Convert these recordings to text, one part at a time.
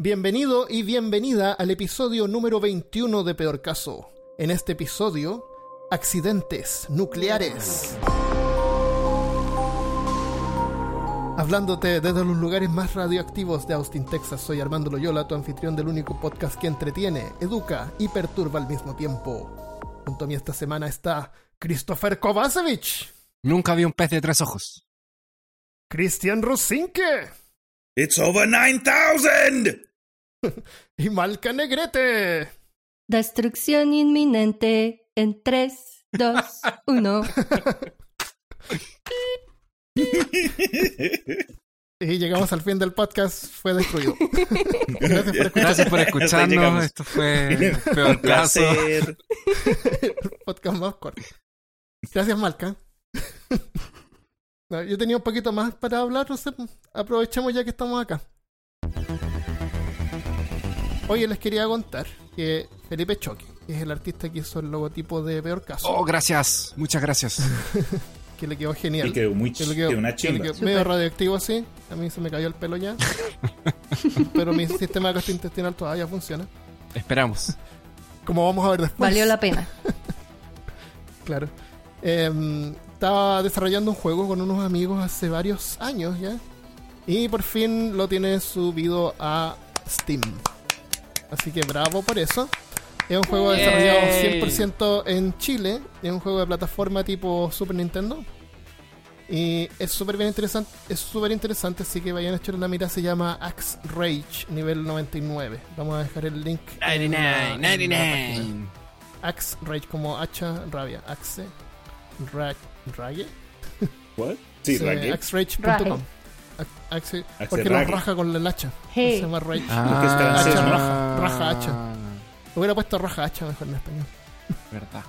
Bienvenido y bienvenida al episodio número 21 de Peor Caso. En este episodio, accidentes nucleares. Hablándote desde los lugares más radioactivos de Austin, Texas, soy Armando Loyola, tu anfitrión del único podcast que entretiene, educa y perturba al mismo tiempo. Junto a mí esta semana está Christopher Kovacevic, Nunca vi un pez de tres ojos. Christian Rosinke It's over 9000! y Malca Negrete. Destrucción inminente en 3, 2, 1. Y llegamos al fin del podcast, fue destruido. Gracias por escuchar Gracias por escucharnos. Esto fue peor Un caso. placer. el podcast más corto. Gracias, Malca. No, Yo tenía un poquito más para hablar, no sé, aprovechemos ya que estamos acá. Oye, les quería contar que Felipe Choque, que es el artista que hizo el logotipo de Peor Caso, Oh, gracias. Muchas gracias. que le quedó genial. Y quedó muy Que le quedó- una que le chimba. quedó medio radioactivo así. A mí se me cayó el pelo ya. Pero mi sistema gastrointestinal todavía funciona. Esperamos. Como vamos a ver después. Valió la pena. Claro. Em, estaba desarrollando un juego con unos amigos hace varios años ya. Y por fin lo tiene subido a Steam. Así que bravo por eso. Es un juego Yay. desarrollado 100% en Chile. Es un juego de plataforma tipo Super Nintendo. Y es súper bien interesante. Es súper interesante, así que vayan a echar una mirada. Se llama Axe Rage, nivel 99. Vamos a dejar el link. en la- en la página. Axe Rage como hacha rabia. Axe Ra Rage. ¿What? Sí, Sí, Raquel. Porque lo Rage. raja con el hacha. Hey. Se llama Rage. Es Hacha raja, raja hacha. Hubiera puesto raja hacha mejor en español. Verdad.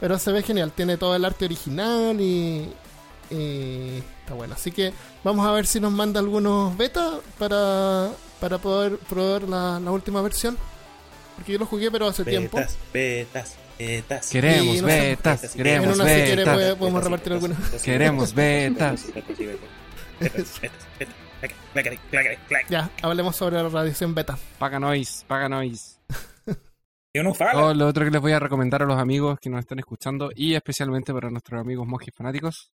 Pero se ve genial. Tiene todo el arte original y, y está bueno. Así que vamos a ver si nos manda algunos betas para, para poder probar la, la última versión. Porque yo lo jugué pero hace tiempo. Betas, betas, betas. Queremos sé, betas. betas, En Queremos una si quiere betas. podemos repartir algunas. Queremos betas. Ya, hablemos sobre la radiación beta. Paga noise, paga noise. Y uno fala. Oh, lo otro que les voy a recomendar a los amigos que nos están escuchando y especialmente para nuestros amigos monjes fanáticos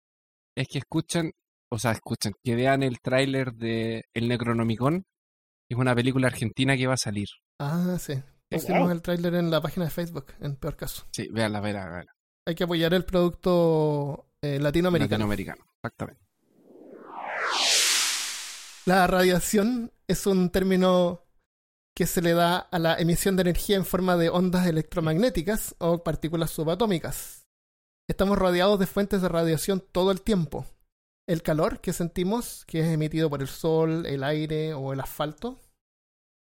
es que escuchen, o sea, escuchen, que vean el tráiler de El Necronomicon. Es una película argentina que va a salir. Ah, sí. Oh, Pusimos wow. el tráiler en la página de Facebook, en peor caso. Sí, véanla, véanla, véanla. Hay que apoyar el producto eh, latinoamericano. Latinoamericano, exactamente. La radiación es un término que se le da a la emisión de energía en forma de ondas electromagnéticas o partículas subatómicas. Estamos rodeados de fuentes de radiación todo el tiempo. El calor que sentimos, que es emitido por el sol, el aire o el asfalto,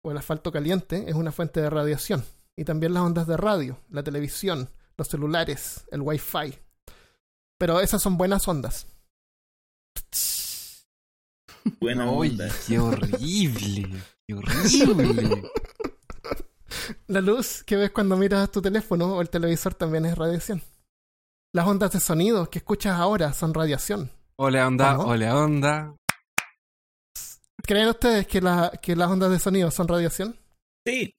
o el asfalto caliente, es una fuente de radiación. Y también las ondas de radio, la televisión, los celulares, el wifi. Pero esas son buenas ondas. Buena onda. qué horrible. Qué horrible. La luz que ves cuando miras tu teléfono o el televisor también es radiación. Las ondas de sonido que escuchas ahora son radiación. Ole onda, ¿Cómo? ole onda. ¿Creen ustedes que, la- que las ondas de sonido son radiación? Sí.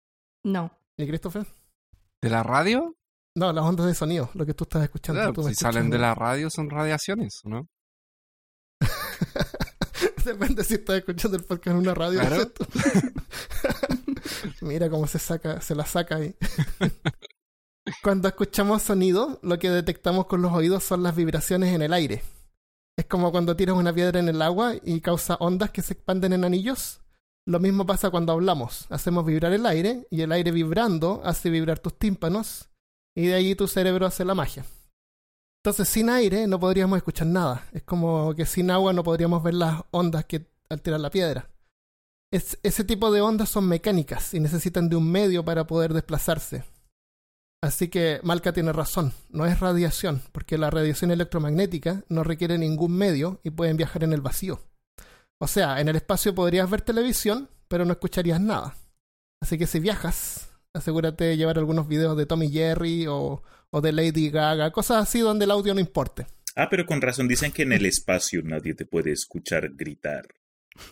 No. ¿Y Christopher? ¿De la radio? No, las ondas de sonido, lo que tú estás escuchando. Claro, tú me si salen de ¿no? la radio son radiaciones, ¿no? Si estás escuchando el podcast en una radio. Mira cómo se saca, se la saca ahí. Cuando escuchamos sonido, lo que detectamos con los oídos son las vibraciones en el aire. Es como cuando tiras una piedra en el agua y causa ondas que se expanden en anillos. Lo mismo pasa cuando hablamos. Hacemos vibrar el aire y el aire vibrando hace vibrar tus tímpanos y de ahí tu cerebro hace la magia. Entonces, sin aire no podríamos escuchar nada. Es como que sin agua no podríamos ver las ondas que alteran la piedra. Es- ese tipo de ondas son mecánicas y necesitan de un medio para poder desplazarse. Así que Malca tiene razón, no es radiación, porque la radiación electromagnética no requiere ningún medio y pueden viajar en el vacío. O sea, en el espacio podrías ver televisión, pero no escucharías nada. Así que si viajas, asegúrate de llevar algunos videos de Tommy Jerry o, o de Lady Gaga, cosas así donde el audio no importe. Ah, pero con razón dicen que en el espacio nadie te puede escuchar gritar.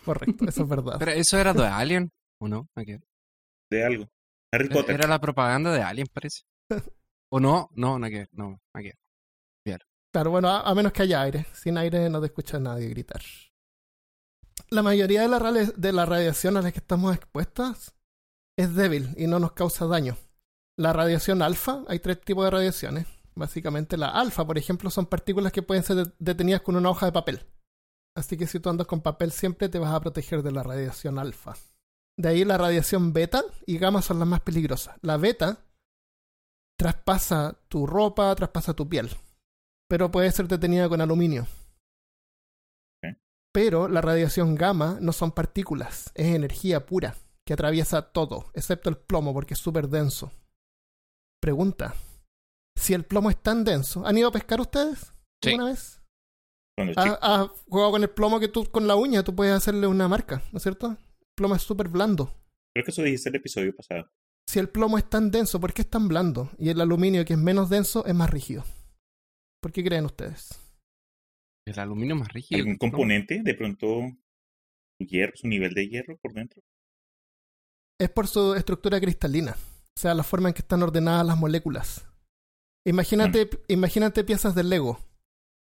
Correcto, eso es verdad. Pero eso era de Alien. ¿O no? De algo. Harry Era- Potter. Era la propaganda de Alien, parece. ¿O no? No, no, que no, ¿a qué? Claro, bueno, a, a menos que haya aire. Sin aire no te escucha nadie gritar. La mayoría de la, de la radiación a la que estamos expuestas es débil y no nos causa daño. La radiación alfa, hay tres tipos de radiaciones. Básicamente la alfa, por ejemplo, son partículas que pueden ser de- detenidas con una hoja de papel. Así que si tú andas con papel siempre te vas a proteger de la radiación alfa. De ahí la radiación beta y gamma son las más peligrosas. La beta traspasa tu ropa, traspasa tu piel pero puede ser detenida con aluminio. Pero la radiación gamma no son partículas, es energía pura que atraviesa todo, excepto el plomo porque es súper denso. Pregunta, si el plomo es tan denso, ¿han ido a pescar ustedes Sí. alguna vez? ¿Has, has jugado con el plomo que tú con la uña tú puedes hacerle una marca, ¿no es cierto? El plomo es súper blando. Creo que eso dijiste el episodio pasado. Si el plomo es tan denso, ¿por qué es tan blando? Y el aluminio, que es menos denso, es más rígido. ¿Por qué creen ustedes? El aluminio más rígido. ¿Algún componente? De pronto, hierro, su nivel de hierro por dentro. es por su estructura cristalina, o sea, la forma en que están ordenadas las moléculas. Imagínate, imagínate piezas de Lego.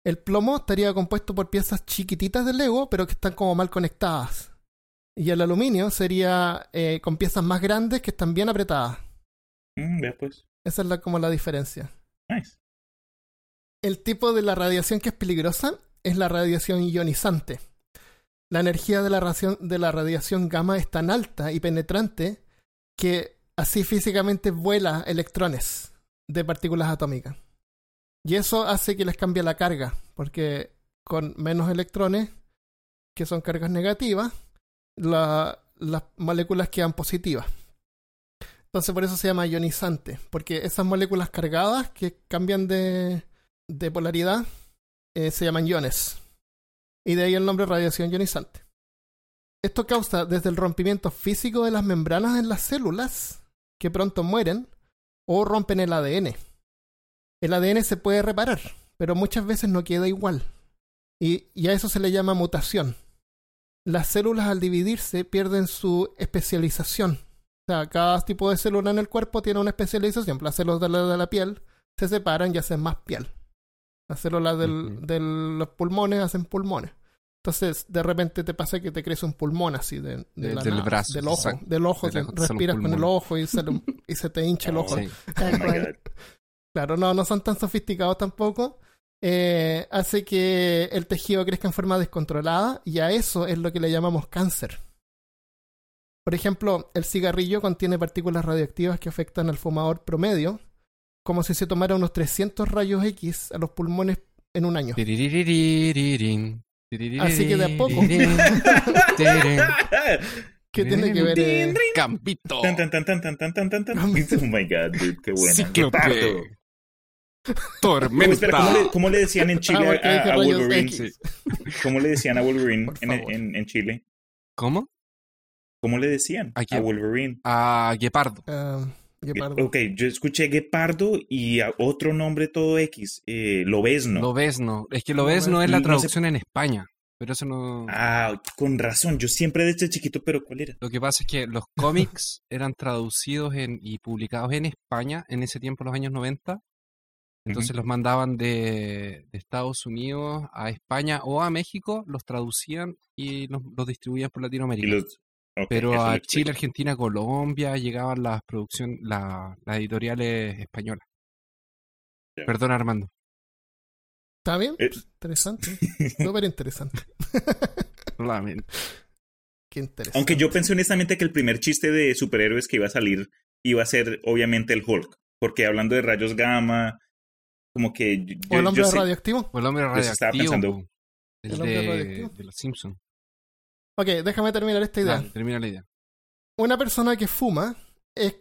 El plomo estaría compuesto por piezas chiquititas de Lego, pero que están como mal conectadas. Y el aluminio sería eh, con piezas más grandes que están bien apretadas. Mm, vea pues. Esa es la, como la diferencia. Nice. El tipo de la radiación que es peligrosa es la radiación ionizante. La energía de la, de la radiación gamma es tan alta y penetrante que así físicamente vuela electrones de partículas atómicas. Y eso hace que les cambie la carga, porque con menos electrones, que son cargas negativas, la- las moléculas quedan positivas. Entonces por eso se llama ionizante, porque esas moléculas cargadas que cambian de, de polaridad eh, se llaman iones. Y de ahí el nombre radiación ionizante. Esto causa desde el rompimiento físico de las membranas en las células, que pronto mueren, o rompen el ADN. El ADN se puede reparar, pero muchas veces no queda igual. Y, y a eso se le llama mutación. Las células al dividirse pierden su especialización. O sea, cada tipo de célula en el cuerpo tiene una especialización. Las células de la, de la piel se separan y hacen más piel. Las células del, de los pulmones hacen pulmones. Entonces, de repente te pasa que te crece un pulmón así de, de De- la del nada, brazo, del ojo, exacto. del ojo, respiras con el ojo y, sale un- y se te hincha el ojo. Sí. Oh. Claro, no, no son tan sofisticados tampoco. Eh, hace que el tejido crezca en forma descontrolada y a eso es lo que le llamamos cáncer. Por ejemplo, el cigarrillo contiene partículas radioactivas que afectan al fumador promedio, como si se tomara unos 300 rayos X a los pulmones en un año. Así que de a poco. ¿Qué tiene que ver el Campito? Oh my god, dude, qué bueno. Cíclope. Tormenta. Espera, ¿cómo, le, ¿cómo, le, decían en Chile a, Wolverine? ¿Cómo le decían a Wolverine en, Chile? ¿Cómo? ¿Cómo le decían a, Wolverine? A Guepardo. Uh, Ok, yo escuché Guepardo y otro nombre todo X, eh, Lobesno. Lobesno. Es que Lobesno, Lobesno es la traducción en España. Pero eso no. Ah, con razón, yo siempre desde chiquito, pero ¿cuál era? Lo que pasa es que los cómics eran traducidos en, y publicados en España en ese tiempo, los años 90. Entonces los mandaban de, de Estados Unidos a España o a México, los traducían y los, los distribuían por Latinoamérica. los... Pero a. Chile, Argentina, Colombia llegaban las producciones, la- las editoriales españolas. Perdón, Armando. ¿Está bien? Eh. Interesante. Súper interesante. Lamento. Qué interesante. Aunque yo pensé honestamente que el primer chiste de superhéroes que iba a salir iba a ser obviamente el Hulk. Porque hablando de rayos gamma, como que yo, ¿O el hombre yo sé- radioactivo? O el hombre Yo sí estaba radioactivo. pensando-. El, ¿El hombre de, radioactivo? de los Simpsons. Ok, déjame terminar esta idea. Termina la idea. Una persona que fuma es,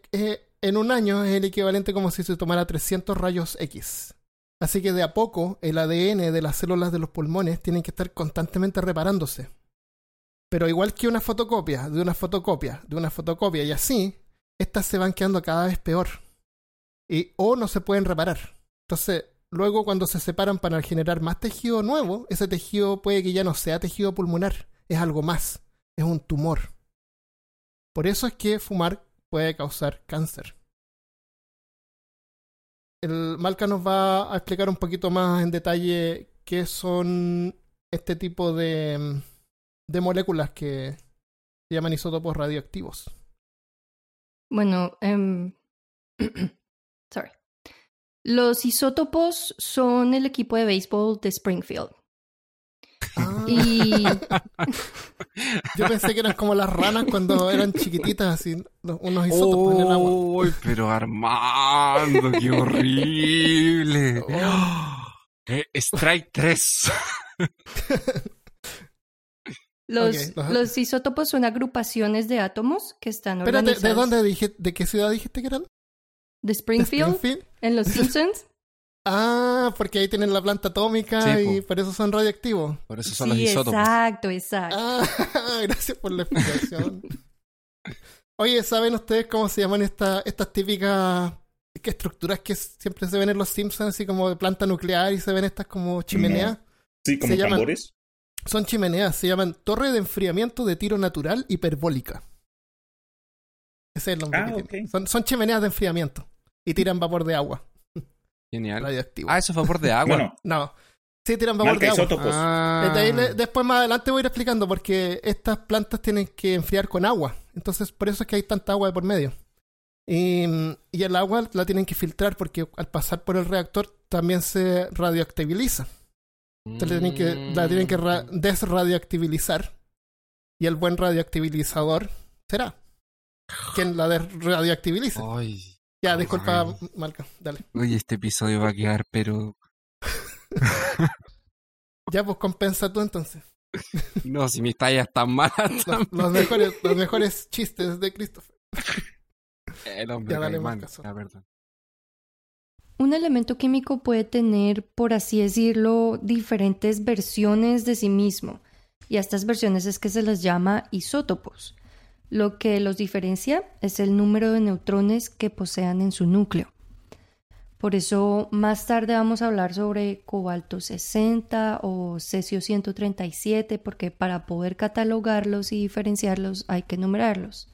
en un año es el equivalente como si se tomara 300 rayos X. Así que de a poco el ADN de las células de los pulmones tienen que estar constantemente reparándose. Pero igual que una fotocopia, de una fotocopia, de una fotocopia y así, estas se van quedando cada vez peor. Y, o no se pueden reparar. Entonces, luego cuando se separan para generar más tejido nuevo, ese tejido puede que ya no sea tejido pulmonar, es algo más, es un tumor. Por eso es que fumar puede causar cáncer. El Malca nos va a explicar un poquito más en detalle qué son este tipo de, de moléculas que se llaman isótopos radioactivos. Bueno, em, sorry. Los isótopos son el equipo de béisbol de Springfield. Ah, Y yo pensé que eran como las ranas cuando eran chiquititas, así, unos isótopos en el agua. ¡Uy, pero Armando, qué horrible! Eh, strike 3. los, Ok, los- los isótopos son agrupaciones de átomos que están organizados. ¿de dónde dije, de qué ciudad dijiste que eran? De ¿De Springfield, Springfield? en Los Simpsons. Ah, porque ahí tienen la planta atómica Sí, y po. por eso son radioactivos. Por eso son los sí, isótopos. exacto, exacto. Ah, gracias por la explicación. Oye, ¿saben ustedes cómo se llaman esta- estas típicas que estructuras que siempre se ven en los Simpsons, así como de planta nuclear y se ven estas como chimeneas? Sí, como Se llaman- tambores. Son chimeneas, se llaman torre de enfriamiento de tiro natural hiperbólica. Ese es el nombre Ah, que tiene. ok. Son, son chimeneas de enfriamiento y tiran vapor de agua Genial. radioactivo. Ah, eso es vapor de agua. Bueno, No, sí tiran vapor marca de agua. isótopos. Ah. Desde ahí le- después más adelante voy a ir explicando porque estas plantas tienen que enfriar con agua. Entonces por eso es que hay tanta agua de por medio. Y, y el agua la tienen que filtrar porque al pasar por el reactor también se radioactiviliza. Entonces la tienen que, la tienen que ra- Mm. desradioactivizar. Y el buen radioactivizador será quien la desradioactiviliza. Ay, ya, disculpa, ay. Malca, dale. oye, este episodio va a quedar, pero. Ya, pues compensa tú entonces. No, si mis tallas están malas. Los, los mejores, los mejores chistes de Christopher. El hombre Ya, dale, caimán. La verdad. Un elemento químico puede tener, por así decirlo, diferentes versiones de sí mismo. Y a estas versiones es que se les llama isótopos. Lo que los diferencia es el número de neutrones que posean en su núcleo. Por eso más tarde vamos a hablar sobre cobalto 60 o cesio 137, porque para poder catalogarlos y diferenciarlos hay que numerarlos.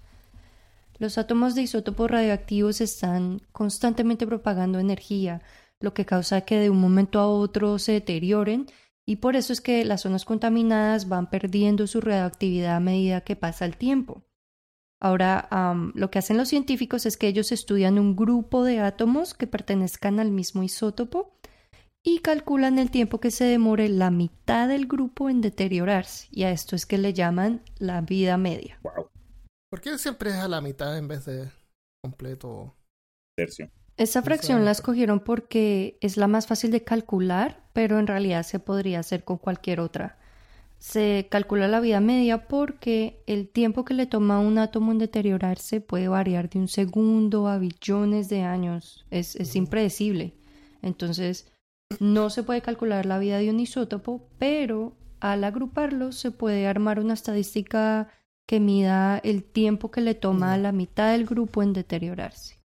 Los átomos de isótopos radioactivos están constantemente propagando energía, lo que causa que de un momento a otro se deterioren y por eso es que las zonas contaminadas van perdiendo su radioactividad a medida que pasa el tiempo. Ahora, lo que hacen los científicos es que ellos estudian un grupo de átomos que pertenezcan al mismo isótopo y calculan el tiempo que se demore la mitad del grupo en deteriorarse, y a esto es que le llaman la vida media. Wow, ¿Por qué siempre es a la mitad en vez de completo? tercio. Esa fracción la escogieron porque es la más fácil de calcular, pero en realidad se podría hacer con cualquier otra. Se calcula la vida media porque el tiempo que le toma a un átomo en deteriorarse puede variar de un segundo a billones de años. Es, es impredecible. Entonces, no se puede calcular la vida de un isótopo, pero al agruparlos se puede armar una estadística que mida el tiempo que le toma a la mitad del grupo en deteriorarse.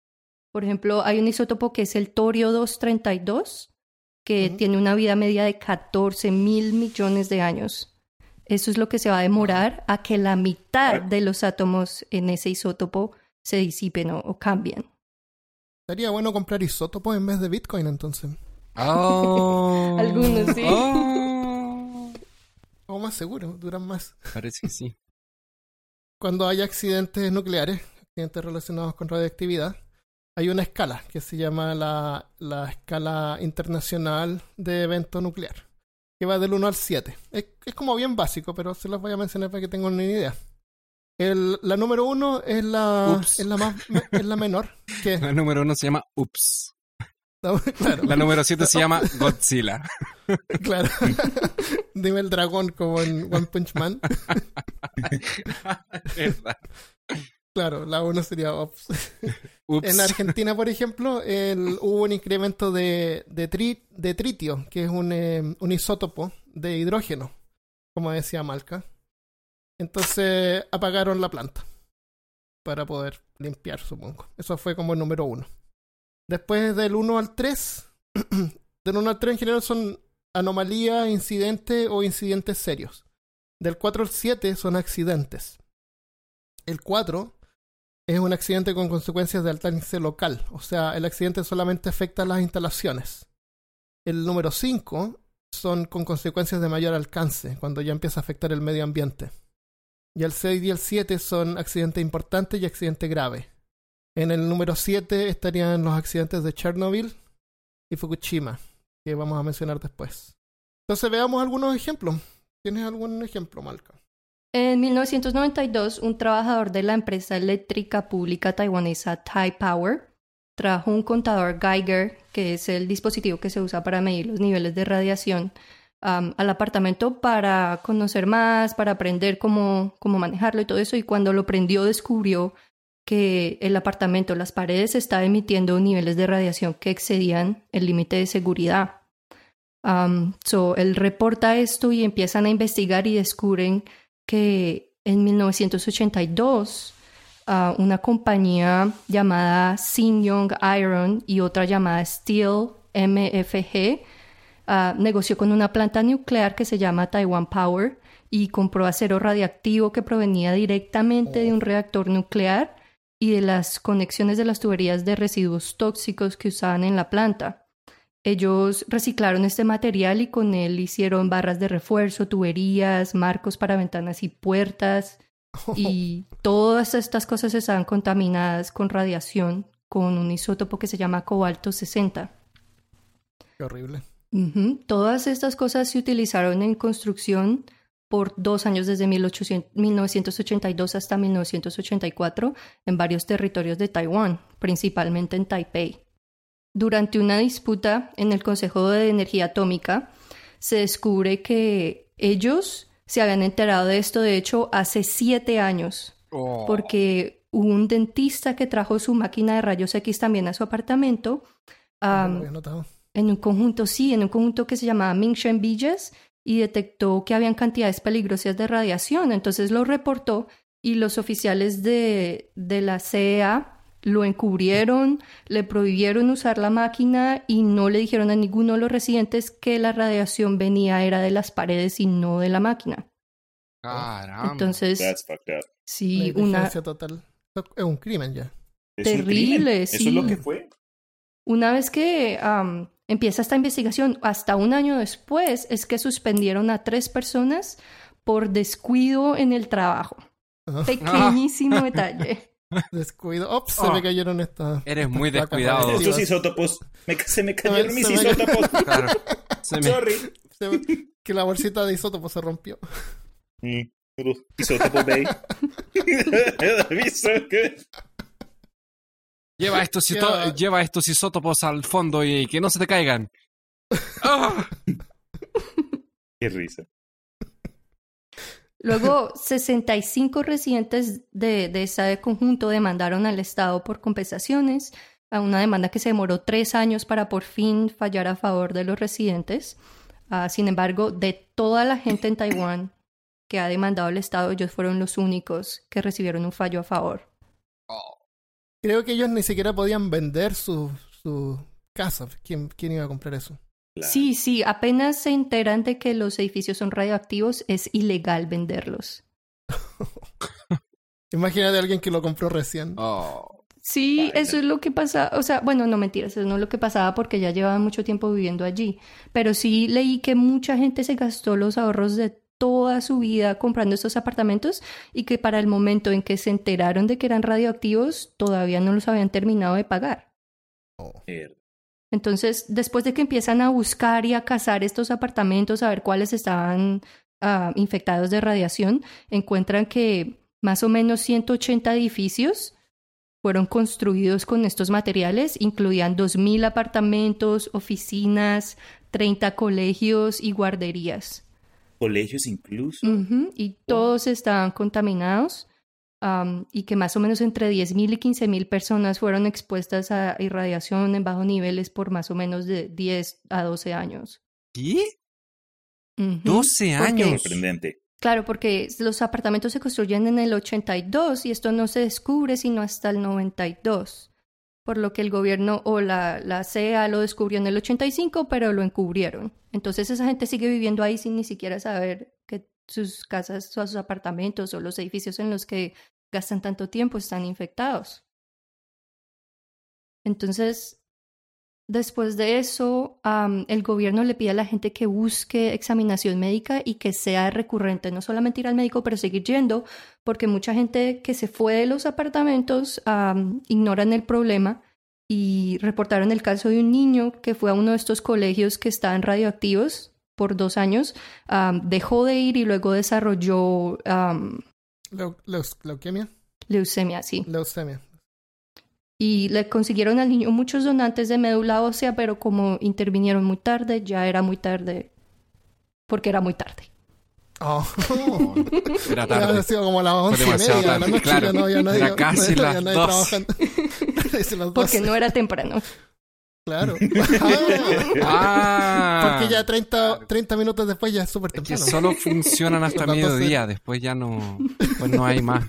Por ejemplo, hay un isótopo que es el torio 232, que tiene una vida media de 14 mil millones de años. Eso es lo que se va a demorar a que la mitad de los átomos en ese isótopo se disipen o, o cambien. Sería bueno comprar isótopos en vez de Bitcoin entonces. Oh. Algunos sí. Oh. O más seguro, duran más. Parece que sí. Cuando hay accidentes nucleares, accidentes relacionados con radioactividad, hay una escala que se llama la, la escala internacional de evento nuclear, que va del 1 al 7. Es, es como bien básico, pero se los voy a mencionar para que tengan una idea. El, la número 1 es la, es la, más, es la menor. Que, La número uno se llama Ups. claro, La número siete se llama Godzilla. claro. Dime el dragón como en One Punch Man. Claro, la 1 sería Ops. Ups. En Argentina, por ejemplo, el- hubo un incremento de, de, tri- de tritio, que es un, eh, un isótopo de hidrógeno, como decía Malca. Entonces apagaron la planta para poder limpiar, supongo. Eso fue como el número uno. Después del 1 al 3, del 1 al 3 en general son anomalías, incidentes o incidentes serios. Del 4 al 7 son accidentes. El 4 es un accidente con consecuencias de alcance local, o sea, el accidente solamente afecta a las instalaciones. El número 5 son con consecuencias de mayor alcance, cuando ya empieza a afectar el medio ambiente. Y el 6 y el 7 son accidente importante y accidente grave. En el número 7 estarían los accidentes de Chernobyl y Fukushima, que vamos a mencionar después. Entonces veamos algunos ejemplos. ¿Tienes algún ejemplo, Malca? En 1992, un trabajador de la empresa eléctrica pública taiwanesa Tai Power trajo un contador Geiger, que es el dispositivo que se usa para medir los niveles de radiación, al apartamento para conocer más, para aprender cómo, cómo manejarlo y todo eso. Y cuando lo prendió, descubrió que el apartamento, las paredes, estaba emitiendo niveles de radiación que excedían el límite de seguridad. so, él reporta esto y empiezan a investigar y descubren que en 1982 ah, una compañía llamada Young Iron y otra llamada Steel MFG ah, negoció con una planta nuclear que se llama Taiwan Power y compró acero radiactivo que provenía directamente de un reactor nuclear y de las conexiones de las tuberías de residuos tóxicos que usaban en la planta. Ellos reciclaron este material y con él hicieron barras de refuerzo, tuberías, marcos para ventanas y puertas. Y todas estas cosas estaban contaminadas con radiación, con un isótopo que se llama cobalto 60. Qué horrible. Todas estas cosas se utilizaron en construcción por dos años desde 1982 hasta 1984 en varios territorios de Taiwán, principalmente en Taipei. Durante una disputa en el Consejo de Energía Atómica, se descubre que ellos se habían enterado de esto, de hecho, hace siete años, oh. porque hubo un dentista que trajo su máquina de rayos X también a su apartamento. en un conjunto, sí, en un conjunto que se llamaba Mingshen Villas y detectó que habían cantidades peligrosas de radiación. Entonces lo reportó y los oficiales de, de la CEA lo encubrieron, le prohibieron usar la máquina y no le dijeron a ninguno de los residentes que la radiación venía era de las paredes y no de la máquina. Caramba. Entonces, sí, una total. Es un crimen ya. Terrible, sí. Eso es lo que fue. Una vez que empieza esta investigación, hasta un año después, es que suspendieron a tres personas por descuido en el trabajo. Pequeñísimo detalle. Descuido. Ops, se me oh. cayeron estas. Eres muy descuidado. Estos isótopos. se me cayeron mis isótopos. Claro. Sorry. que la bolsita de isótopos se rompió. Mm, isótopos, baby. Lleva estos, lleva estos isótopos al fondo y que no se te caigan. Qué risa. Luego, 65 residentes de, de ese conjunto demandaron al Estado por compensaciones, a una demanda que se demoró tres años para por fin fallar a favor de los residentes. Ah, sin embargo, de toda la gente en Taiwán que ha demandado al Estado, ellos fueron los únicos que recibieron un fallo a favor. Creo que ellos ni siquiera podían vender sus su casa. ¿Quién, ¿Quién iba a comprar eso? Sí, sí, apenas se enteran de que los edificios son radioactivos, es ilegal venderlos. Imagínate a alguien que lo compró recién. Oh. Sí, eso es lo que pasa, o sea, bueno, no mentiras, eso no es lo que pasaba porque ya llevaba mucho tiempo viviendo allí, pero sí leí que mucha gente se gastó los ahorros de toda su vida comprando estos apartamentos y que para el momento en que se enteraron de que eran radioactivos todavía no los habían terminado de pagar. Oh. Entonces, después de que empiezan a buscar y a cazar estos apartamentos, a ver cuáles estaban ah, infectados de radiación, encuentran que más o menos 180 edificios fueron construidos con estos materiales, incluían 2.000 apartamentos, oficinas, 30 colegios y guarderías. Colegios incluso. y todos estaban contaminados y que más o menos entre 10.000 y 15.000 personas fueron expuestas a irradiación en bajos niveles por más o menos de 10 a 12 años. ¿Qué? 12 años. Sorprendente. Claro, porque los apartamentos se construyen en el 82 y esto no se descubre sino hasta el 92. Por lo que el gobierno o la, la CEA lo descubrió en el 85, pero lo encubrieron. Entonces esa gente sigue viviendo ahí sin ni siquiera saber sus casas, sus apartamentos o los edificios en los que gastan tanto tiempo, están infectados. Entonces, después de eso, el gobierno le pide a la gente que busque examinación médica y que sea recurrente, no solamente ir al médico, pero seguir yendo, porque mucha gente que se fue de los apartamentos ignoran el problema y reportaron el caso de un niño que fue a uno de estos colegios que estaban radioactivos por dos años, dejó de ir y luego desarrolló... ¿Leucemia? Leucemia, sí. Leucemia. Y le consiguieron al niño muchos donantes de médula ósea, pero como intervinieron muy tarde, ya era muy tarde, porque era muy tarde. Oh. Era tarde. Ha sido como las once y demasiado media de la tarde, noche, claro. ya no había nadie, Era casi no había las nadie dos. Porque no era temprano. Claro. Ah, porque ya 30, 30 minutos después ya es súper es que temprano. solo funcionan hasta mediodía, después ya no, pues no hay más,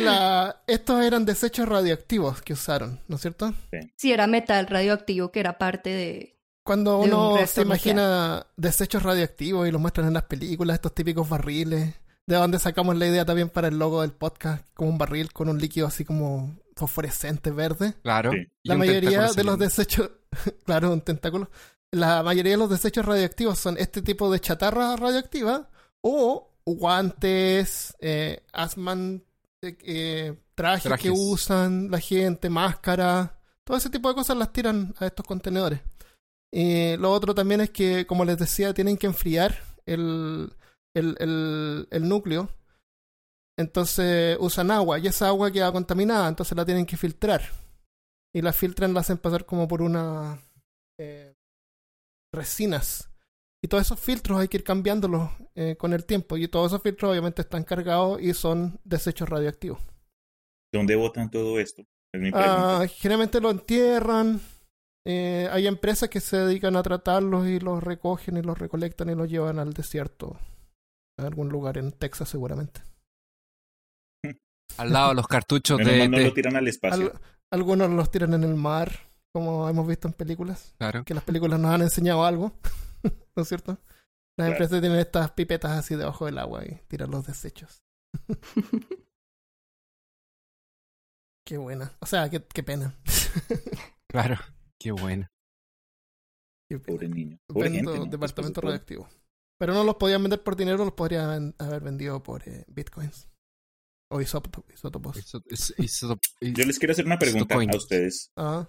la- estos eran desechos radioactivos que usaron, ¿no es cierto? Sí, era metal radioactivo que era parte de... Cuando De uno se imagina desechos radioactivos y los muestran en las películas, estos típicos barriles, de donde sacamos la idea también para el logo del podcast, como un barril con un líquido así como fosforescente verde. Claro. Sí. La mayoría de los desechos, claro, un tentáculo. La mayoría de los desechos radioactivos son este tipo de chatarra radioactiva o guantes, eh, asman, eh, eh, trajes, que usan la gente, máscara, todo ese tipo de cosas las tiran a estos contenedores. Y lo otro también es que, como les decía, tienen que enfriar el, el, el, el núcleo. Entonces usan agua y esa agua queda contaminada, entonces la tienen que filtrar. Y la filtran, la hacen pasar como por una eh, resinas. Y todos esos filtros hay que ir cambiándolos eh, con el tiempo. Y todos esos filtros obviamente están cargados y son desechos radioactivos. ¿Dónde botan todo esto? Es mi pregunta. Ah, generalmente lo entierran. Eh, hay empresas que se dedican a tratarlos y los recogen y los recolectan y los llevan al desierto. A algún lugar en Texas seguramente. Al lado de los cartuchos de, mal no de- lo tiran al espacio. Al- algunos los tiran en el mar, como hemos visto en películas. Claro. Que las películas nos han enseñado algo. ¿No es cierto? Las Claro. empresas tienen estas pipetas así debajo del agua y tiran los desechos. Qué buena. O sea, qué, qué pena. Claro. Qué pena. Pobre niño. Pobre Vendo gente, ¿no? departamento de radioactivo. Pero no los podían vender por dinero, los podrían haber vendido por eh, bitcoins. O isótopos. Yo les quiero hacer una pregunta a ustedes. Ah,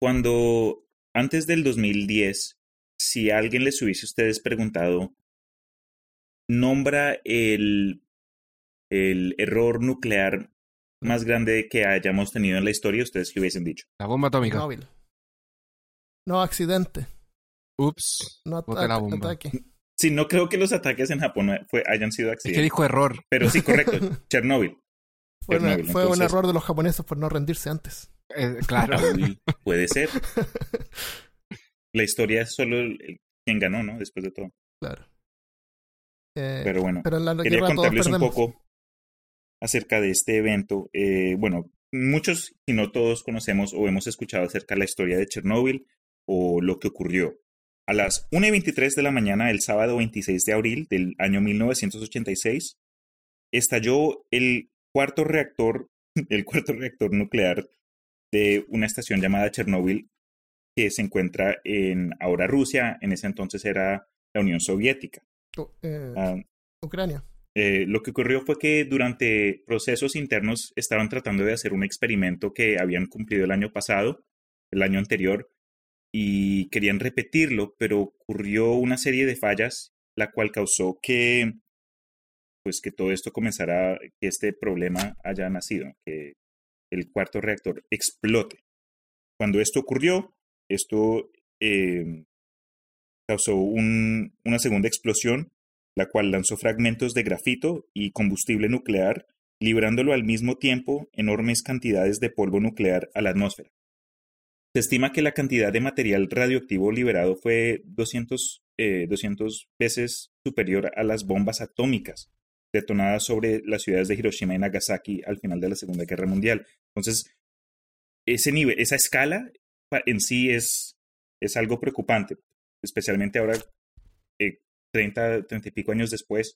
Cuando antes del 2010, si alguien les hubiese a ustedes preguntado, nombra el, el error nuclear más grande que hayamos tenido en la historia, ustedes le hubiesen dicho. La bomba atómica. No accidente. Ups. No la bomba. ataque. Sí, no creo que los ataques en Japón fue, hayan sido Es que accidentes. dijo error. Pero sí, correcto. Chernobyl. Fue, una- Chernobyl, fue un error de los japoneses por no rendirse antes. Eh, claro. Raúl, Puede ser. La historia es solo el- quien ganó, ¿no? Después de todo. Claro. Eh, Pero bueno. pero en la Quería contarles un poco acerca de este evento. Eh, bueno, muchos, si no todos, conocemos o hemos escuchado acerca de la historia de Chernóbil o lo que ocurrió. A las 1 y 23 de la mañana del sábado 26 de abril del año 1986, estalló el cuarto reactor, el cuarto reactor nuclear de una estación llamada Chernóbil que se encuentra en ahora Rusia, en ese entonces era la Unión Soviética. Eh, Ah, Ucrania. eh, lo que ocurrió fue que durante procesos internos estaban tratando de hacer un experimento que habían cumplido el año pasado, el año anterior, y querían repetirlo, pero ocurrió una serie de fallas, la cual causó que, pues, que todo esto comenzara, que este problema haya nacido, que el cuarto reactor explote. Cuando esto ocurrió, esto eh, causó un- una segunda explosión la cual lanzó fragmentos de grafito y combustible nuclear, librándolo al mismo tiempo enormes cantidades de polvo nuclear a la atmósfera. Se estima que la cantidad de material radioactivo liberado fue 200, eh, 200 veces superior a las bombas atómicas detonadas sobre las ciudades de Hiroshima y Nagasaki al final de la Segunda Guerra Mundial. Entonces, ese nivel, esa escala en sí es, es algo preocupante, especialmente ahora eh, 30, 30 y pico años después.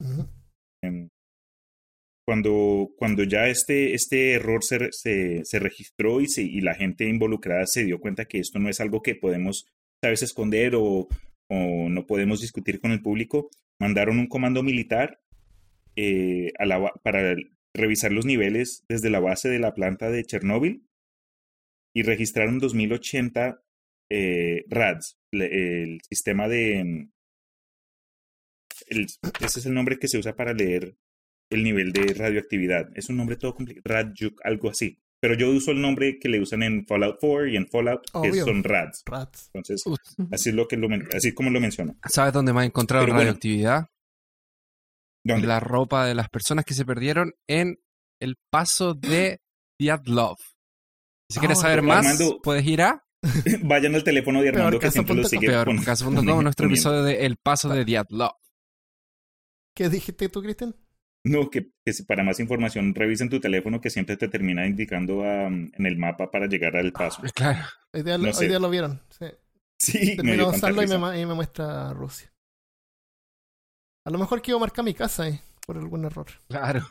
Cuando, cuando ya este, este error se, se, se registró y, se, y la gente involucrada se dio cuenta que esto no es algo que podemos, sabes, esconder o, o no podemos discutir con el público, mandaron un comando militar eh, a la, para revisar los niveles desde la base de la planta de Chernóbil y registraron 2080 eh, RADs, el sistema de... El, ese es el nombre que se usa para leer el nivel de radioactividad. Es un nombre todo complicado, RADJUC, algo así. Pero yo uso el nombre que le usan en Fallout 4 y en Fallout, que Obvio. son RADs. Rats. Entonces, Uf. así es lo que lo, así como lo menciono. ¿Sabes dónde más encontraron Pero bueno. radioactividad? ¿Dónde? La ropa de las personas que se perdieron en el paso de Diatlov. Si quieres Oh, saber más, Armando- puedes ir a Vayan al teléfono de Armando que siempre lo sigue poniendo- nuestro episodio de El paso de Diatlov. ¿Qué dijiste tú, Cristian? No, que, para más información revisen tu teléfono que siempre te termina indicando en el mapa para llegar al paso. Claro. Hoy día, No hoy sé. día lo vieron. Sí. Sí, me dio Termino usarlo y me, y me muestra Rusia. A lo mejor quiero marcar mi casa ahí, por algún error. Claro.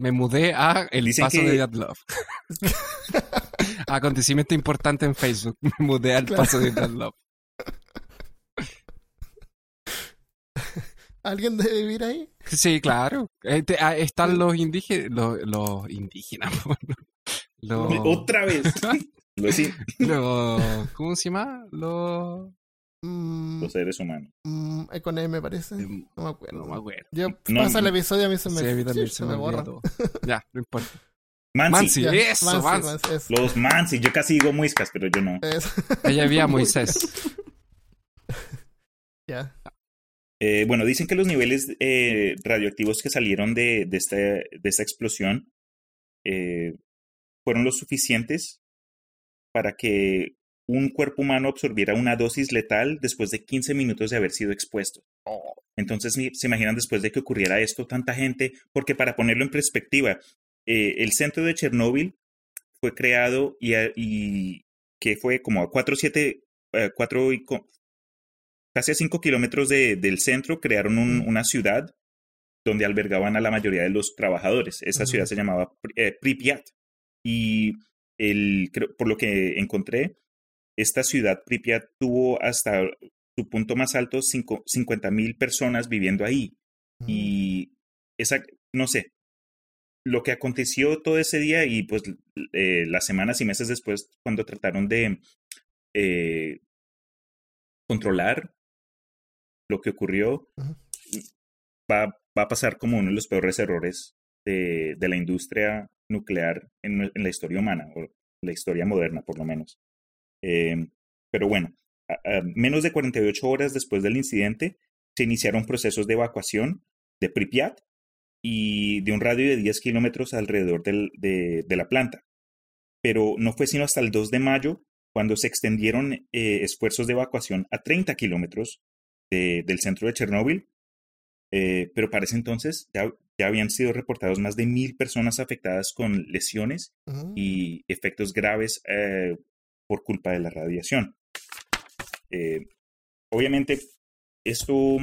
Me mudé a el Dicen paso que- de Diatlov. Acontecimiento importante en Facebook. Me mudé al Claro. paso de Diatlov. ¿Alguien debe vivir ahí? Sí, claro. Eh, ah, están los indígenas. Los, los indígenas. Los, Otra vez. Lo sí, los- ¿Cómo se llama? Los. Mm, los seres humanos. mm, Econet me parece. em, No me acuerdo. No me acuerdo. Yo No, pasa el no. episodio y a mí se me, Sí, a mí también sí, se me borra. todo. Ya, no importa. Mansi. Mansi, Ya, eso, Mansi, Mansi. Mansi, eso. Los Mansi. Yo casi digo muiscas, pero yo no. Ella había Moisés. ya. Eh, bueno, dicen que los niveles eh, radioactivos que salieron de, de, esta, de esta explosión eh, fueron lo suficientes para que un cuerpo humano absorbiera una dosis letal después de 15 minutos de haber sido expuesto. Entonces, mi- se imaginan después de que ocurriera esto, tanta gente, porque para ponerlo en perspectiva, eh, el centro de Chernóbil fue creado y, y que fue como a 4, 7, 4 y co- casi a 5 kilómetros de- del centro, crearon un- una ciudad donde albergaban a la mayoría de los trabajadores. Esa ciudad se llamaba eh, Pripyat. Y el, por lo que encontré, esta ciudad Pripyat tuvo hasta su punto más alto 50 mil personas viviendo ahí. Y esa, no sé, lo que aconteció todo ese día y pues eh, las semanas y meses después, cuando trataron de eh, controlar lo que ocurrió, Ujú. va, va a pasar como uno de los peores errores de, de la industria nuclear en, en la historia humana, o la historia moderna por lo menos. Eh, pero bueno, a- a menos de 48 horas después del incidente, se iniciaron procesos de evacuación de Pripyat y de un radio de 10 kilómetros alrededor del- de, de la planta. Pero no fue sino hasta el 2 de mayo cuando se extendieron eh, esfuerzos de evacuación a 30 kilómetros de- del centro de Chernóbil. Eh, pero para ese entonces ya, ya habían sido reportados más de mil personas afectadas con lesiones y efectos graves eh, por culpa de la radiación. Eh, obviamente, esto,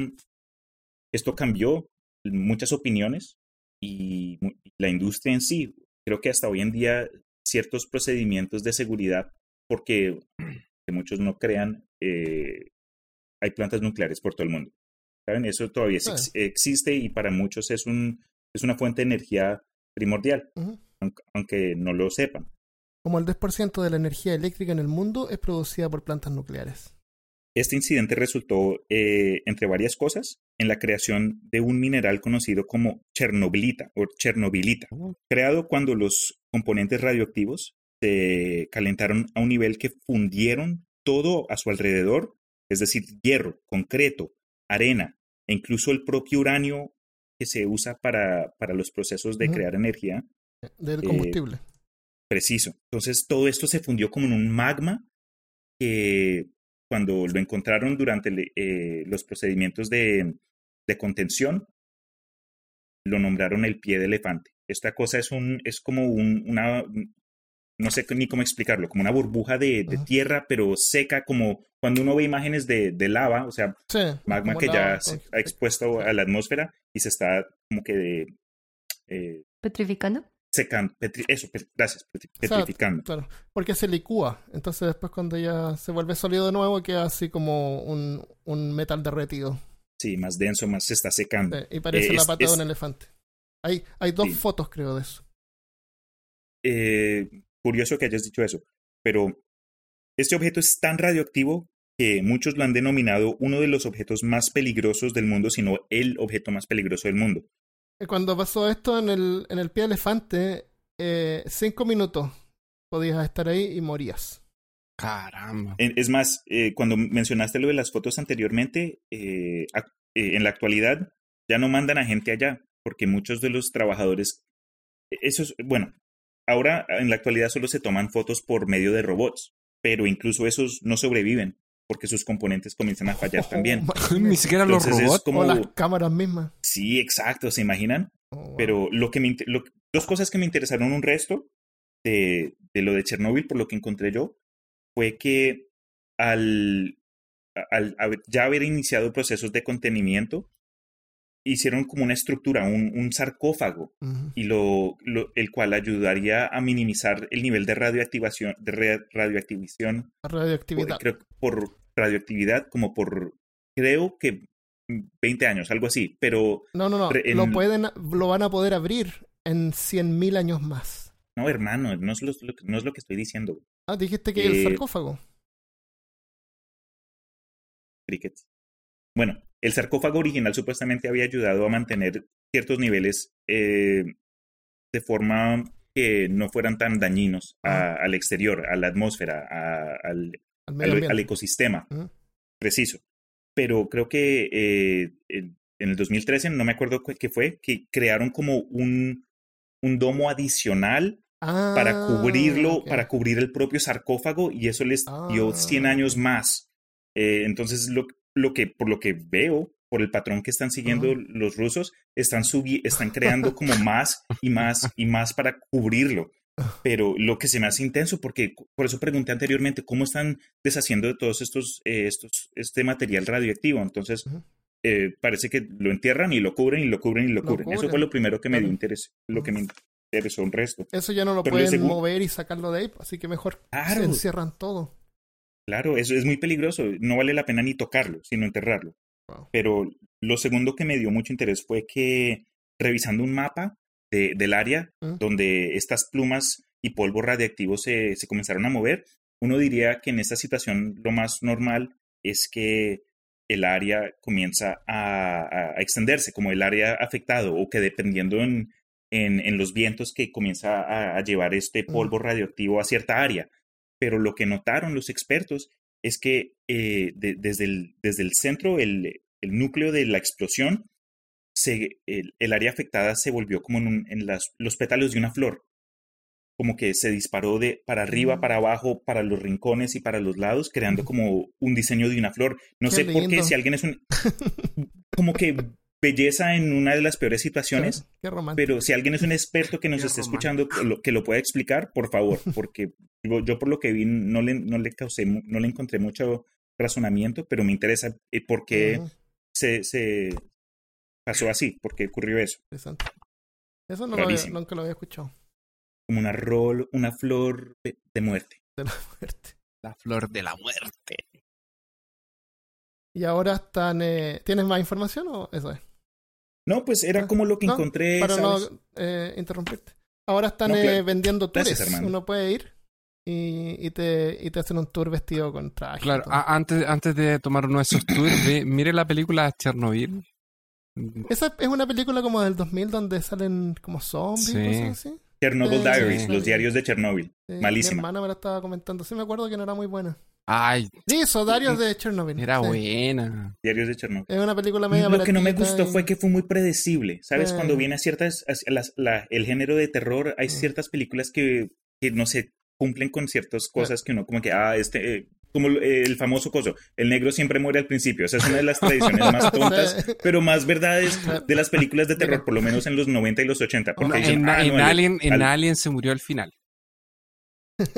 esto cambió muchas opiniones y la industria en sí. Creo que hasta hoy en día ciertos procedimientos de seguridad, porque que muchos no crean, eh, hay plantas nucleares por todo el mundo. ¿Saben? Eso todavía ex- existe y para muchos es, un, es una fuente de energía primordial, aunque- aunque no lo sepan. Como el 10% de la energía eléctrica en el mundo es producida por plantas nucleares. Este incidente resultó, eh, entre varias cosas, en la creación de un mineral conocido como chernobylita o chernobylita, creado cuando los componentes radioactivos se calentaron a un nivel que fundieron todo a su alrededor, es decir, hierro, concreto, arena e incluso el propio uranio que se usa para, para los procesos de crear energía, Del Eh, combustible. Preciso. Entonces todo esto se fundió como en un magma que cuando lo encontraron durante el- eh, los procedimientos de, de contención, lo nombraron el pie de elefante. Esta cosa es, un, es como un, una, no sé ni cómo explicarlo, como una burbuja de, tierra, pero seca, como cuando uno ve imágenes de, de lava, o sea, Sí. magma que lava, ya se ha expuesto a la atmósfera y se está como que de, eh, ¿Petrificando? secando, petri- eso, gracias, petri- O sea, petrificando. Claro, porque se licúa. Entonces después cuando ya se vuelve sólido de nuevo queda así como un, un metal derretido. Sí, más denso, más se está secando. Sí, y parece Eh, la es- pata es- de un elefante. Hay, hay dos Sí. fotos creo de eso. Eh, curioso que hayas dicho eso, pero este objeto es tan radioactivo que muchos lo han denominado uno de los objetos más peligrosos del mundo, sino el objeto más peligroso del mundo. Eh, Cuando pasó esto en el, en el pie de elefante, eh, cinco minutos podías estar ahí y morías. Caramba. Es más, eh, cuando mencionaste lo de las fotos anteriormente, eh, eh, en la actualidad ya no mandan a gente allá, porque muchos de los trabajadores, eso es, bueno, ahora en la actualidad solo se toman fotos por medio de robots, pero incluso esos no sobreviven, porque sus componentes comienzan a fallar también. Oh, Ni siquiera los Entonces robots. como- O las cámaras mismas. Sí, exacto, ¿se imaginan? Oh, wow. Pero lo que me, lo- dos cosas que me interesaron un resto de, de lo de Chernóbil, por lo que encontré yo, fue que al, al haber- ya haber iniciado procesos de contenimiento, hicieron como una estructura, un, un sarcófago, y lo, lo- el cual ayudaría a minimizar el nivel de radioactivación, de ra- radioactivación, La por, radioactividad. creo por radioactividad, como por, creo que 20 años, algo así, pero No, no, no. Re- en- Lo, pueden, lo van a poder abrir en 100.000 años más. no, hermano, no es lo, no es lo que estoy diciendo. Ah, dijiste que el Eh, sarcófago. crickets. Bueno, el sarcófago original supuestamente había ayudado a mantener ciertos niveles eh, de forma que no fueran tan dañinos a- al exterior, a la atmósfera, a- al, ecosistema. Preciso. Pero creo que eh, en el 2013, no me acuerdo cu- qué fue, que crearon como un, un domo adicional para Ah, cubrirlo, para cubrir el propio sarcófago y eso les dio 100 Ah. años más. Eh, entonces, lo, lo que, por lo que veo, por el patrón que están siguiendo Ujú. los rusos, están, subi- están creando como más y más y más para cubrirlo. Pero lo que se me hace intenso, porque por eso pregunté anteriormente, ¿cómo están deshaciendo de todos estos, eh, estos este material radioactivo? Entonces, Ujú. eh, parece que lo entierran y lo cubren y lo cubren y lo Lo cubren. Eso fue cubren, lo primero que me dio interés, lo que me interesó un resto. Eso ya no lo Pero pueden mover y sacarlo de ahí, así que mejor Claro. se encierran todo. Claro, eso es muy peligroso. No vale la pena ni tocarlo, sino enterrarlo. Wow. Pero lo segundo que me dio mucho interés fue que revisando un mapa de- del área Mm. donde estas plumas y polvo radiactivo se, se comenzaron a mover, uno diría que en esta situación lo más normal es que el área comienza a, a- a extenderse, como el área afectado, o que dependiendo en, en, en los vientos que comienza a, a llevar este Mm. polvo radioactivo a cierta área. Pero lo que notaron los expertos es que eh, de- desde, el, desde el centro, el, el núcleo de la explosión, se, el, el área afectada se volvió como en, un- en las, los pétalos de una flor. Como que se disparó de para arriba, Mm. para abajo, para los rincones y para los lados, creando como un diseño de una flor. No Qué sé por qué, si alguien es un. como que belleza en una de las peores situaciones. Qué romántico. Pero si alguien es un experto que nos Qué esté romántico. escuchando, que lo, que lo pueda explicar, por favor, porque yo, yo por lo que vi no le, no le causé, no le encontré mucho razonamiento, pero me interesa eh, por qué se, se pasó así, por qué ocurrió eso. interesante. Eso no lo había, nunca lo había escuchado. Como una rol, una flor de, de muerte. De la muerte. La flor de la muerte. Y ahora están... eh, ¿Tienes más información o eso es? No, pues era Ah, como lo que no, encontré. Para ¿sabes? no eh, interrumpirte. Ahora están No, eh, claro. vendiendo tours. Gracias. Uno puede ir y, y, te, y te hacen un tour vestido con traje. Claro, antes, antes de tomar uno de esos tours, ve- mire la película Chernobyl. Esa es una película como del 2000 donde salen como zombies Sí. y cosas así. Chernobyl Sí, Diaries, sí. los diarios de Chernobyl. Sí, Malísima. Mi hermana me la estaba comentando. Sí, me acuerdo que no era muy buena. Ay, Sí, eso, Darius de Chernobyl. era sí. buena. Diarios de Chernobyl. Es una película media Lo que no me gustó y- fue que fue muy predecible. ¿Sabes? Eh. Cuando viene a ciertas, a las- la- el género de terror, hay Mm. ciertas películas que, que no se cumplen con ciertas cosas que uno como que, ah, este, eh, como eh, el famoso coso, el negro siempre muere al principio. Esa es una de las tradiciones más tontas, pero más verdades de las películas de terror, por lo menos en los 90 y los 80. Porque dicen, En, ah, en no, Alien, en al- Alien se murió al final.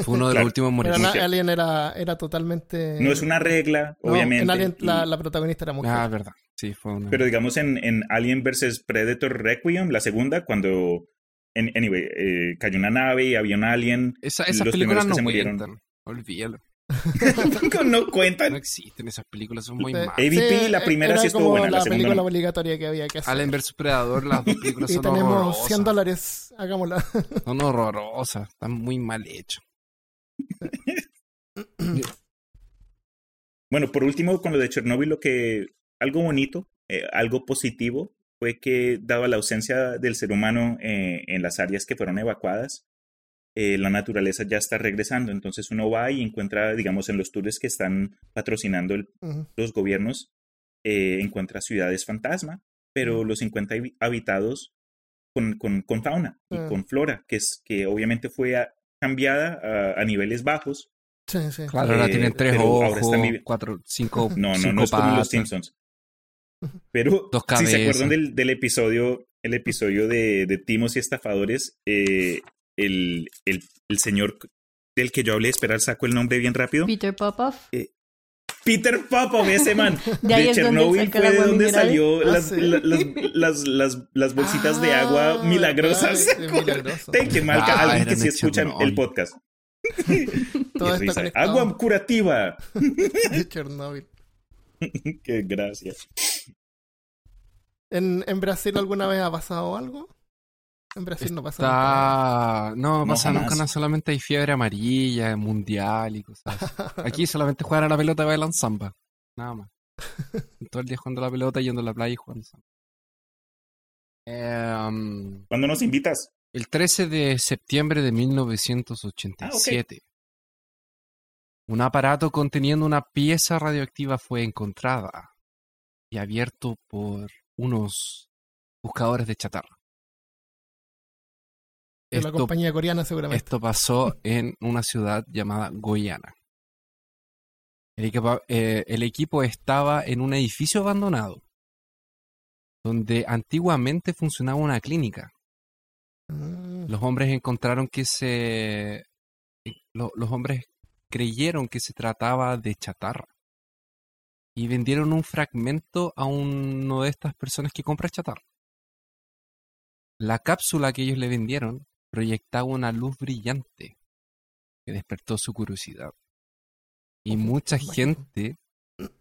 Fue uno de Claro. los últimos Pero morir. na- que- Alien era, era totalmente. No es una regla, No, obviamente. En Alien y- la, la protagonista era mujer. Ah, es verdad. Sí, fue una. Pero digamos en, en Alien vs Predator Requiem, la segunda, cuando en, anyway, eh, cayó una nave y había un alien, Esa- esas los películas primeros que no se murieron. cuentan. Olvídalo. no No cuentan. existen esas películas, son muy Sí. malas. AVP, la eh, primera era sí estuvo buena, la la segunda película no. obligatoria que había que hacer. Alien vs Predador, las dos películas y son tenemos horrorosas. 100 dólares, hagámosla. Son horrorosas, están muy mal hechas. Bueno, por último, con lo de Chernobyl, lo que algo bonito, eh, algo positivo, fue que dado la ausencia del ser humano eh, en las áreas que fueron evacuadas, eh, la naturaleza ya está regresando. Entonces uno va y encuentra, digamos, en los tours que están patrocinando el- los gobiernos, encuentra ciudades fantasma, pero los encuentra habi- habitados con, con, con fauna y con flora, que es que obviamente fue a- cambiada a, a niveles bajos. Sí, sí. Claro, ahora Eh, tienen tres ojos, cuatro, cinco, No, no, cinco no es como patas. los Simpsons. Pero Dos si se acuerdan del, del episodio, el episodio de, de Timos y Estafadores, eh, el, el, el señor del que yo hablé, esperar, saco el nombre bien rápido. Peter Popoff. Peter Popov, ese man. De ahí es donde Chernobyl fue de donde mineral. salió Ah, las, las, las, las, las bolsitas de agua Ah, milagrosas. Thank you, Malca, Ah, alguien que sí de escucha el podcast. Todo Qué está risa. conectado. Agua curativa. de Chernobyl. Qué gracia. ¿En, ¿En Brasil alguna vez ha pasado algo? En Brasil no pasa nada. No, No, pasa nunca, no, solamente hay fiebre amarilla, mundial y cosas así. Aquí solamente juegan a la pelota y bailan samba. Nada más. Todo el día jugando a la pelota, yendo a la playa y jugando samba. Eh, um, ¿Cuándo nos invitas? el 13 de septiembre de 1987, un aparato conteniendo una pieza radioactiva fue encontrada y abierto por unos buscadores de chatarra. De la Esto compañía coreana seguramente. esto pasó en una ciudad llamada. El equipo, eh, el equipo estaba en un edificio abandonado, donde antiguamente funcionaba una clínica. Ah, Los hombres encontraron que se... lo- los hombres creyeron que se trataba de chatarra. Y vendieron un fragmento a uno de estas personas que compra chatarra. La cápsula que ellos le vendieron proyectaba una luz brillante que despertó su curiosidad. Y mucha gente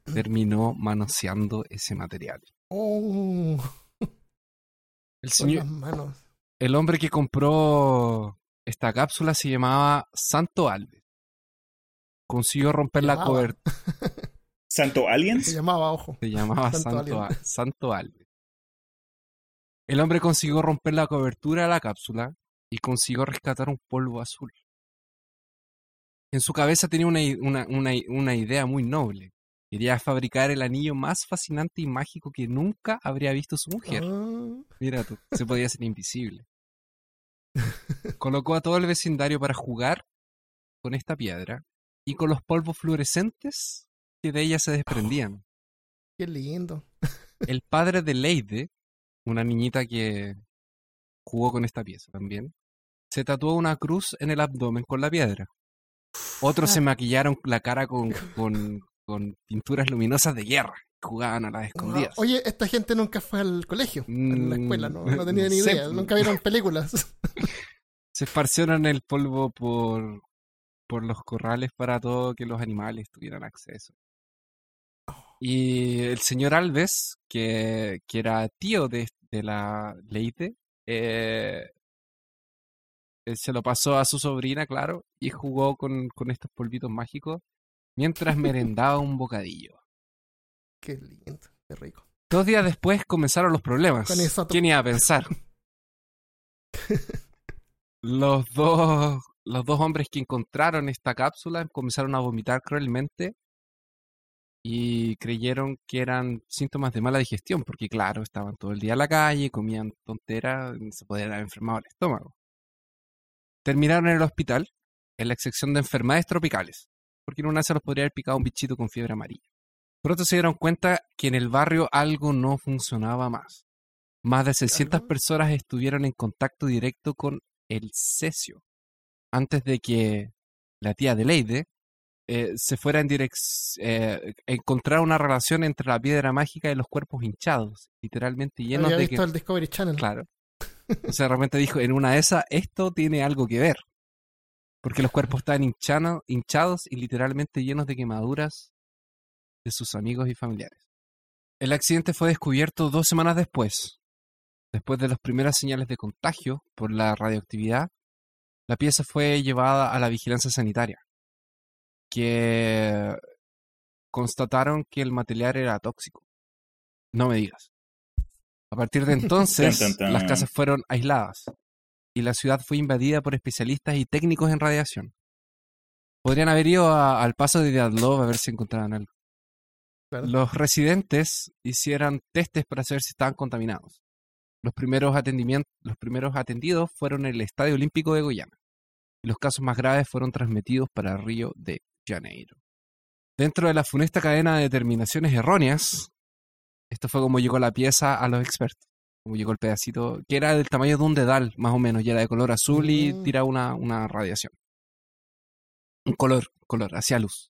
terminó manoseando ese material. Oh, El, señor, manos. el hombre que compró esta cápsula se llamaba Santo Alves. Consiguió romper la cobertura. ¿Santo Se Aliens? llamaba, ojo. Se llamaba Santo Santo, Santo Alves. El hombre consiguió romper la cobertura de la cápsula y consiguió rescatar un polvo azul. En su cabeza tenía una, una, una, una idea muy noble. Quería fabricar el anillo más fascinante y mágico que nunca habría visto su mujer. Ah, Mira tú, se podía ser invisible. Colocó a todo el vecindario para jugar con esta piedra y con los polvos fluorescentes que de ella se desprendían. qué lindo. El padre de Leide, una niñita que jugó con esta pieza también, se tatuó una cruz en el abdomen con la piedra. Otros se maquillaron la cara con, con, con pinturas luminosas de guerra. Jugaban a las escondidas. Ah, Oye, esta gente nunca fue al colegio, a la Mm, escuela, no, no tenía ni idea, nunca vieron películas. Se esparcieron el polvo por, por los corrales para todo que los animales tuvieran acceso. Y el señor Alves, que, que era tío de, de la Leite, eh, él se lo pasó a su sobrina, claro, y jugó con, con estos polvitos mágicos mientras merendaba un bocadillo. qué lindo, qué rico. Dos días después comenzaron los problemas. Con eso- ¿Quién iba a pensar? los dos, los dos hombres que encontraron esta cápsula comenzaron a vomitar cruelmente y creyeron que eran síntomas de mala digestión, porque claro, estaban todo el día en la calle, comían tonteras, se podían haber enfermado el estómago. Terminaron en el hospital, en la sección de enfermedades tropicales, porque en una se los podría haber picado un bichito con fiebre amarilla. Pronto se dieron cuenta que en el barrio algo no funcionaba más. Más de 600 Ajá. personas estuvieron en contacto directo con el cesio antes de que la tía de Leide, eh, se fuera en dirección, eh, encontrar una relación entre la piedra mágica y los cuerpos hinchados, literalmente llenos Había de visto que... el Discovery Channel. Claro. O sea, realmente dijo, en una de esas, esto tiene algo que ver. Porque los cuerpos estaban hinchano- hinchados y literalmente llenos de quemaduras de sus amigos y familiares. El accidente fue descubierto dos semanas después. Después de las primeras señales de contagio por la radioactividad, la pieza fue llevada a la vigilancia sanitaria, que constataron que el material era tóxico. No me digas. A partir de entonces, las casas fueron aisladas y la ciudad fue invadida por especialistas y técnicos en radiación. Podrían haber ido a- al paso de Diatlov a ver si encontraban algo. Claro. Los residentes hicieron testes para saber si estaban contaminados. Los primeros, atendimientos, los primeros atendidos fueron en el Estadio Olímpico de. Y los casos más graves fueron transmitidos para Río de Janeiro. Dentro de la funesta cadena de determinaciones erróneas, esto fue como llegó la pieza a los expertos. Como llegó el pedacito, que era del tamaño de un dedal, más o menos, y era de color azul y tiraba una, una radiación. Un color, color, hacia luz.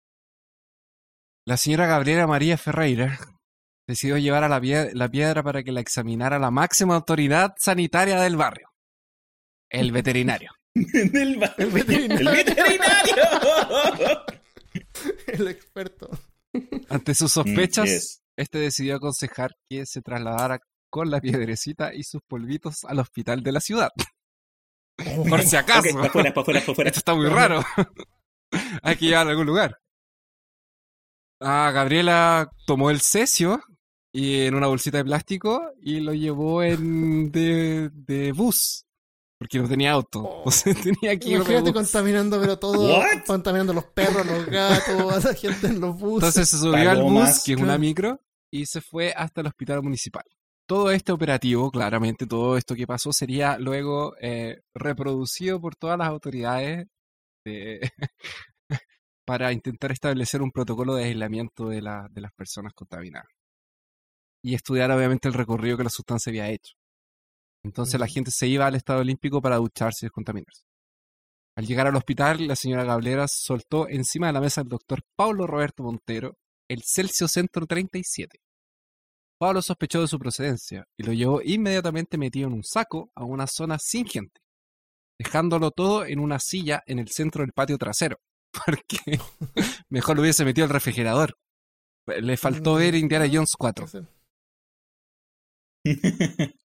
La señora Gabriela María Ferreira decidió llevar a la, pie- la piedra para que la examinara la máxima autoridad sanitaria del barrio, el veterinario. El veterinario. ¡El veterinario! El experto. Ante sus Mm, sospechas, yes. este decidió aconsejar que se trasladara con la piedrecita y sus polvitos al hospital de la ciudad. Por si acaso. Afuera, afuera, afuera. Esto está muy raro. Hay que llevarlo a algún lugar. Ah, Gabriela tomó el cesio y en una bolsita de plástico y lo llevó en de, de bus. Porque no tenía auto. O sea, tenía que ir Imagínate contaminando, pero todo. What? Contaminando los perros, los gatos, a la gente en los buses. Entonces se subió al bus, que es una micro, y se fue hasta el hospital municipal. Todo este operativo, claramente, todo esto que pasó sería luego eh, reproducido por todas las autoridades de- para intentar establecer un protocolo de aislamiento de, la- de las personas contaminadas. Y estudiar, obviamente, el recorrido que la sustancia había hecho. Entonces la gente se iba al Estado Olímpico para ducharse y descontaminarse. Al llegar al hospital, la señora Gablera soltó encima de la mesa al doctor Pablo Roberto Montero el Celsius Centro 37. Pablo sospechó de su procedencia y lo llevó inmediatamente metido en un saco a una zona sin gente, dejándolo todo en una silla en el centro del patio trasero, porque mejor lo hubiese metido al refrigerador. Le faltó Mm, ver Indiana ah, Jones 4.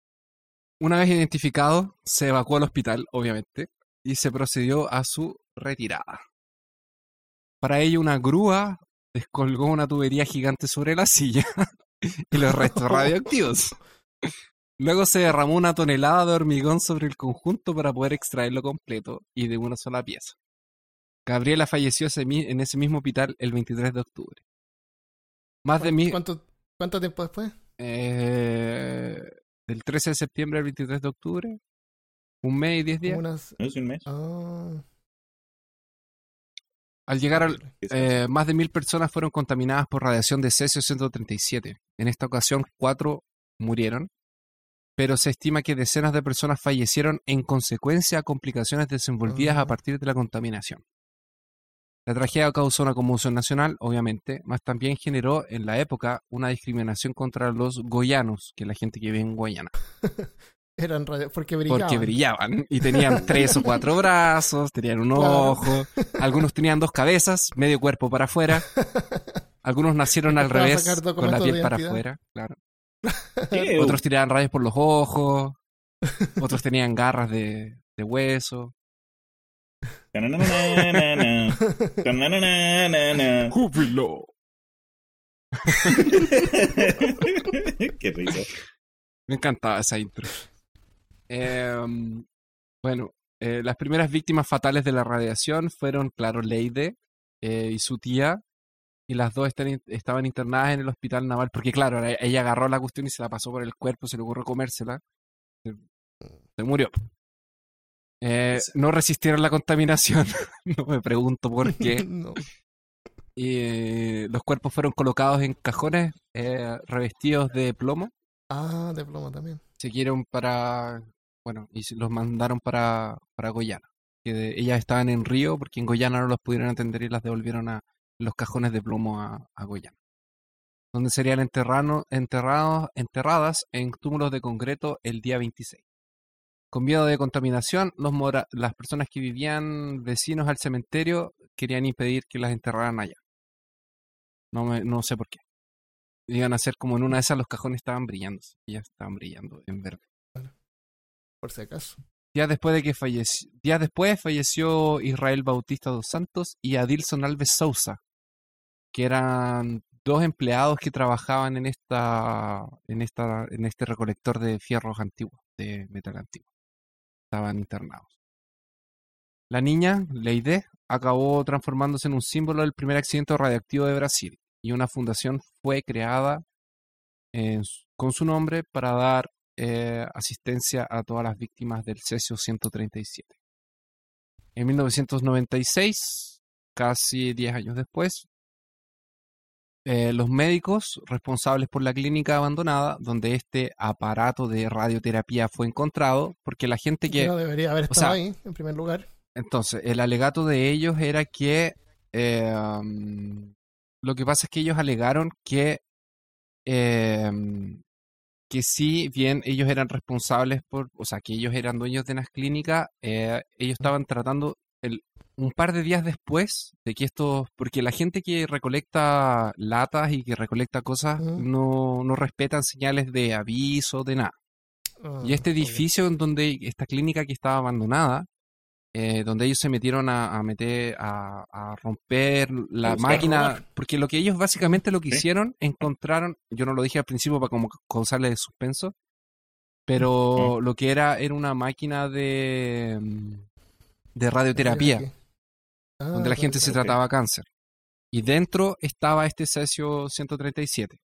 Una vez identificado, se evacuó al hospital, obviamente, y se procedió a su retirada. Para ello, una grúa descolgó una tubería gigante sobre la silla y los restos radioactivos. Luego se derramó una tonelada de hormigón sobre el conjunto para poder extraerlo completo y de una sola pieza. Gabriela falleció en ese mismo hospital el 23 de octubre. Más de mil... ¿Cuánto, ¿Cuánto tiempo después? Eh, del 13 de septiembre al 23 de octubre. Un mes y diez días. Como unas- ¿No es un mes? Ah, Al llegar al, ¿Qué es eh, más de mil personas fueron contaminadas por radiación de cesio 137. En esta ocasión, cuatro murieron, pero se estima que decenas de personas fallecieron en consecuencia a complicaciones desenvolvidas Ah. a partir de la contaminación. La tragedia causó una conmoción nacional, obviamente, mas también generó en la época una discriminación contra los goyanos, que es la gente que vive en Guayana. eran radio, porque brillaban. Porque brillaban y tenían tres o cuatro brazos, tenían un Claro. ojo, algunos tenían dos cabezas, medio cuerpo para afuera, algunos nacieron al revés, con la piel para afuera, claro. Otros tiraban rayos por los ojos, otros tenían garras de, de hueso. ¡Júbilo! Qué risa. Me encantaba esa intro. Em, bueno, eh, las primeras víctimas fatales de la radiación fueron, claro, Leide eh, y su tía, y las dos están- estaban internadas en el hospital naval, porque claro, ella agarró la cuestión y se la pasó por el cuerpo, se le ocurrió comérsela, se, se murió. Eh, no resistieron la contaminación, no me pregunto por qué. No. Y eh, los cuerpos fueron colocados en cajones eh, revestidos de plomo Ah, de plomo también. siguieron para, bueno, y los mandaron para, para Goyana, porque ellas estaban en Río, porque en Goyana no los pudieron atender y las devolvieron a los cajones de plomo a, a Goyana. Donde serían enterrados, enterradas en túmulos de concreto el día 26. Con miedo de contaminación, los mora- las personas que vivían vecinos al cementerio querían impedir que las enterraran allá. No, me- no sé por qué. Iban a ser como en una de esas los cajones estaban brillando. Ellas estaban brillando en verde. Por si acaso. Días después de que falleció, días después falleció Israel Bautista dos Santos y Adilson Alves Sousa, que eran dos empleados que trabajaban en esta, en esta, en este recolector de fierros antiguos, de metal antiguo. Estaban internados. La niña, Leide, acabó transformándose en un símbolo del primer accidente radioactivo de Brasil y una fundación fue creada con su nombre para dar eh, asistencia a todas las víctimas del cesio 137. En 1996, casi 10 años después, eh, los médicos responsables por la clínica abandonada, donde este aparato de radioterapia fue encontrado, porque la gente que... No debería haber o estado sea, ahí, en primer lugar. Entonces, el alegato de ellos era que eh, um, lo que pasa es que ellos alegaron que eh, que si bien ellos eran responsables por, o sea, que ellos eran dueños de las clínicas, eh, ellos estaban tratando el, un par de días después de que esto, porque la gente que recolecta latas y que recolecta cosas no, no respetan señales de aviso, de nada. Ah, Y este ok. edificio en donde esta clínica que estaba abandonada, eh, donde ellos se metieron a, a meter, a, a romper la máquina, porque lo que ellos básicamente lo que Sí. hicieron, encontraron, yo no lo dije al principio para como causarle suspenso, pero lo que era era una máquina de, mm, de radioterapia, Ah, donde la gente se trataba cáncer. Y dentro estaba este cesio 137.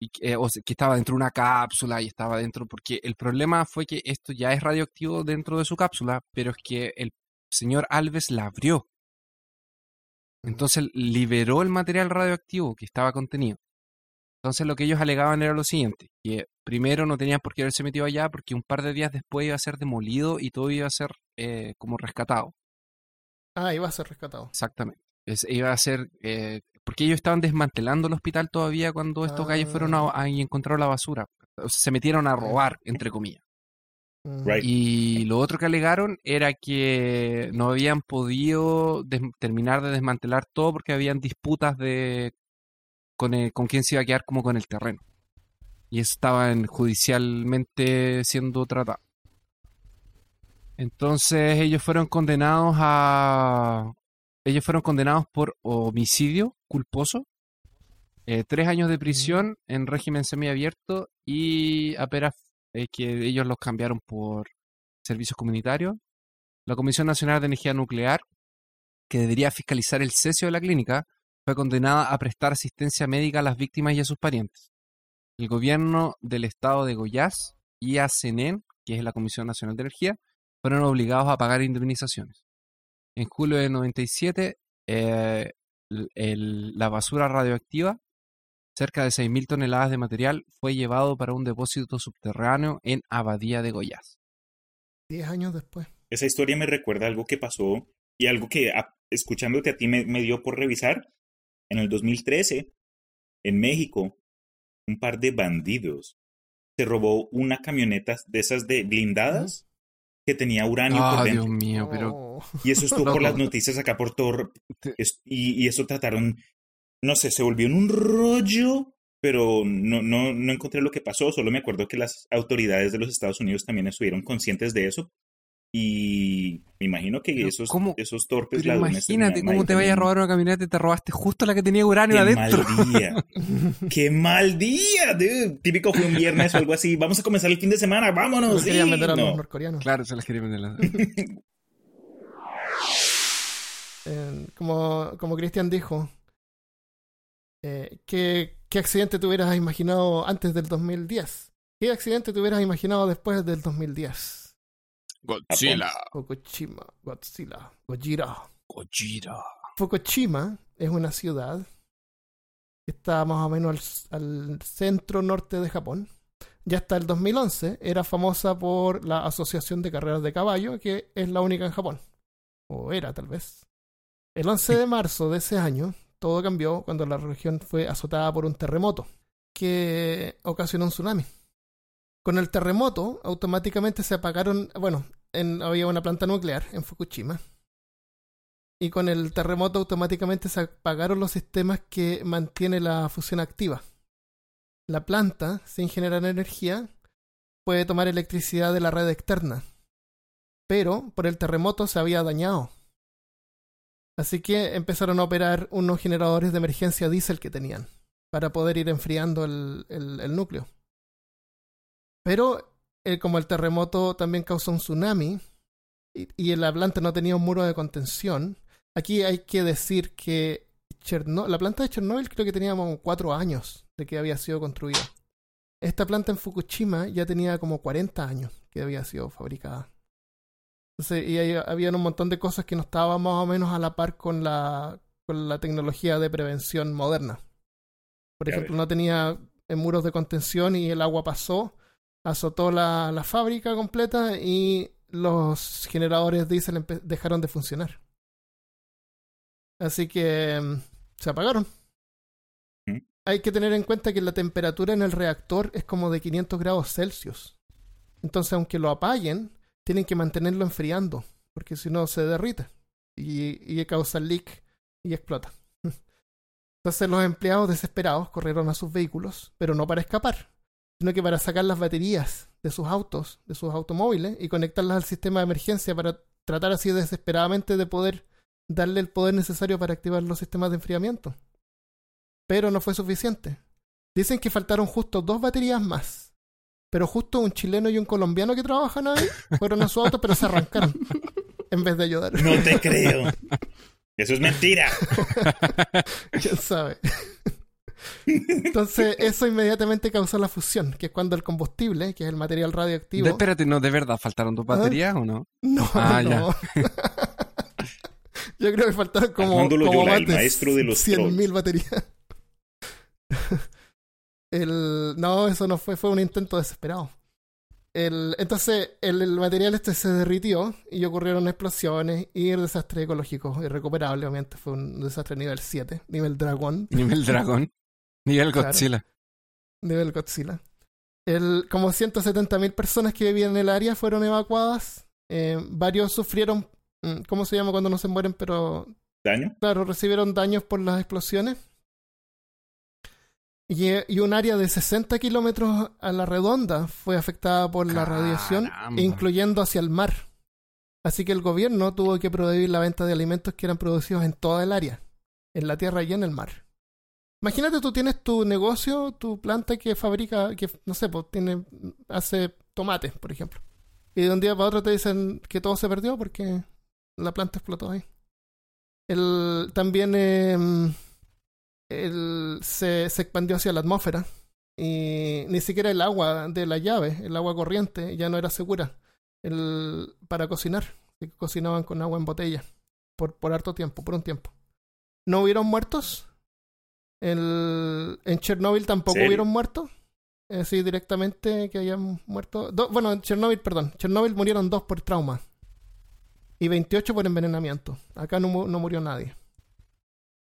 Y que, eh, o sea, que estaba dentro de una cápsula y estaba dentro, porque el problema fue que esto ya es radioactivo dentro de su cápsula, pero es que el señor Alves la abrió. Entonces liberó el material radioactivo que estaba contenido. Entonces lo que ellos alegaban era lo siguiente, que primero no tenían por qué haberse metido allá porque un par de días después iba a ser demolido y todo iba a ser eh, como rescatado. Ah, iba a ser rescatado. Exactamente. Es- iba a ser. eh, porque ellos estaban desmantelando el hospital todavía cuando estos gallos fueron a, a- y encontraron la basura. O sea, se metieron a robar, entre comillas. Right. Y lo otro que alegaron era que no habían podido des- terminar de desmantelar todo porque habían disputas de con, el- con quién se iba a quedar como con el terreno. Y eso estaba en- judicialmente siendo tratado. Entonces ellos fueron condenados a... Ellos fueron condenados por homicidio culposo, eh, tres años de prisión en régimen semiabierto y apenas eh, que ellos los cambiaron por servicios comunitarios. La Comisión Nacional de Energía Nuclear, que debería fiscalizar el cesio de la clínica, fue condenada a prestar asistencia médica a las víctimas y a sus parientes. El gobierno del estado de Goiás y ACNEN, que es la Comisión Nacional de Energía, fueron obligados a pagar indemnizaciones. En julio de 97, eh, el- el- la basura radioactiva, cerca de 6.000 toneladas de material, fue llevado para un depósito subterráneo en Abadía de Goiás. Diez años después. Esa historia me recuerda algo que pasó y algo que a- escuchándote a ti me, me dio por revisar. En el 2013, en México, un par de bandidos se robó una camioneta de esas de blindadas que tenía uranio Ah, por Dios dentro. mío, pero Oh. Y eso estuvo por las noticias acá por es- y, y eso trataron, no sé, se volvió en un rollo, pero no, no, no encontré lo que pasó. Solo me acuerdo que las autoridades de los Estados Unidos también estuvieron conscientes de eso. Y me imagino que Pero esos, ¿cómo? esos torpes pero ladrones. imagínate cómo te vayas a robar una camioneta y te robaste justo la que tenía uranio ¡Qué adentro. mal día! ¡Qué mal día! dude! Típico fue un viernes o algo así. Vamos a comenzar el fin de semana, No vámonos. querían sí, meter a no. los norcoreanos. Claro, se las quería meter las- Eh, como, como Cristian dijo, eh, ¿qué, ¿qué accidente te hubieras imaginado antes del 2010? ¿Qué accidente te hubieras imaginado después del 2010? Godzilla. Fukushima, Godzilla, Gojira. Gojira. Fukushima es una ciudad que está más o menos al, al centro norte de Japón. Ya hasta el 2011 era famosa por la Asociación de Carreras de Caballo, que es la única en Japón. o era tal vez. El 11 de marzo de ese año, todo cambió cuando la región fue azotada por un terremoto que ocasionó un tsunami. Con el terremoto, automáticamente se apagaron, bueno, en, había una planta nuclear en Fukushima. Y con el terremoto automáticamente se apagaron los sistemas que mantienen la fusión activa. La planta, sin generar energía, puede tomar electricidad de la red externa. Pero por el terremoto se había dañado. Así que empezaron a operar unos generadores de emergencia diésel que tenían para poder ir enfriando el, núcleo. Pero eh, como el terremoto también causó un tsunami y, y, la planta no tenía un muro de contención, aquí hay que decir que la planta de Chernobyl creo que tenía como cuatro años de que había sido construida. Esta planta en Fukushima ya tenía como 40 años que había sido fabricada. Entonces, y había un montón de cosas que no estaban más o menos a la par con la, con la tecnología de prevención moderna. Por ejemplo, no tenía muros de contención y el agua pasó, azotó la, la fábrica completa y los generadores diésel dejaron de funcionar. Así que mm, se apagaron hay que tener en cuenta que la temperatura en el reactor es como de 500 grados Celsius. Entonces, aunque lo apaguen, tienen que mantenerlo enfriando, porque si no se derrite y, y causa leak y explota. Entonces los empleados desesperados corrieron a sus vehículos, pero no para escapar, sino que para sacar las baterías de sus autos, de sus automóviles, y conectarlas al sistema de emergencia para tratar así desesperadamente de poder darle el poder necesario para activar los sistemas de enfriamiento pero no fue suficiente. Dicen que faltaron justo dos baterías más. Pero justo un chileno y un colombiano que trabajan ahí fueron a su auto, pero se arrancaron en vez de ayudar. No te creo. Eso es mentira. ¿Quién sabe? Entonces, eso inmediatamente causó la fusión, que es cuando el combustible, que es el material radioactivo. espérate, ¿no de verdad faltaron dos baterías o no? No, ah, no. Yo creo que faltaron como, como más de 100.000 baterías. el, no, eso no fue, fue un intento desesperado. El, entonces el, material este se derritió y ocurrieron explosiones y el desastre ecológico irrecuperable, obviamente fue un desastre nivel 7, nivel dragón. Nivel dragón. Nivel Godzilla. nivel Godzilla. El, como 170.000 personas que vivían en el área fueron evacuadas. Eh, varios sufrieron, mm, ¿cómo se llama cuando no se mueren? Pero... ¿Daño? Claro, recibieron daños por las explosiones. Y, un área de 60 kilómetros a la redonda fue afectada por la radiación, incluyendo hacia el mar. Así que el gobierno tuvo que prohibir la venta de alimentos que eran producidos en toda el área, en la tierra y en el mar. Imagínate, tú tienes tu negocio, tu planta que fabrica, que no sé, pues tiene, hace tomates, por ejemplo. Y de un día para otro te dicen que todo se perdió porque la planta explotó ahí. El, también eh, se, expandió hacia la atmósfera y ni siquiera el agua de la llave, el agua corriente, ya no era segura el, para cocinar. cocinaban con agua en botella por, por harto tiempo, por un tiempo. ¿No hubieron muertos? El, en Chernóbil tampoco hubieron muertos. así directamente que hayan muerto. bueno, en Chernóbil, perdón. Chernóbil murieron dos por trauma y 28 por envenenamiento. Acá no, no murió nadie.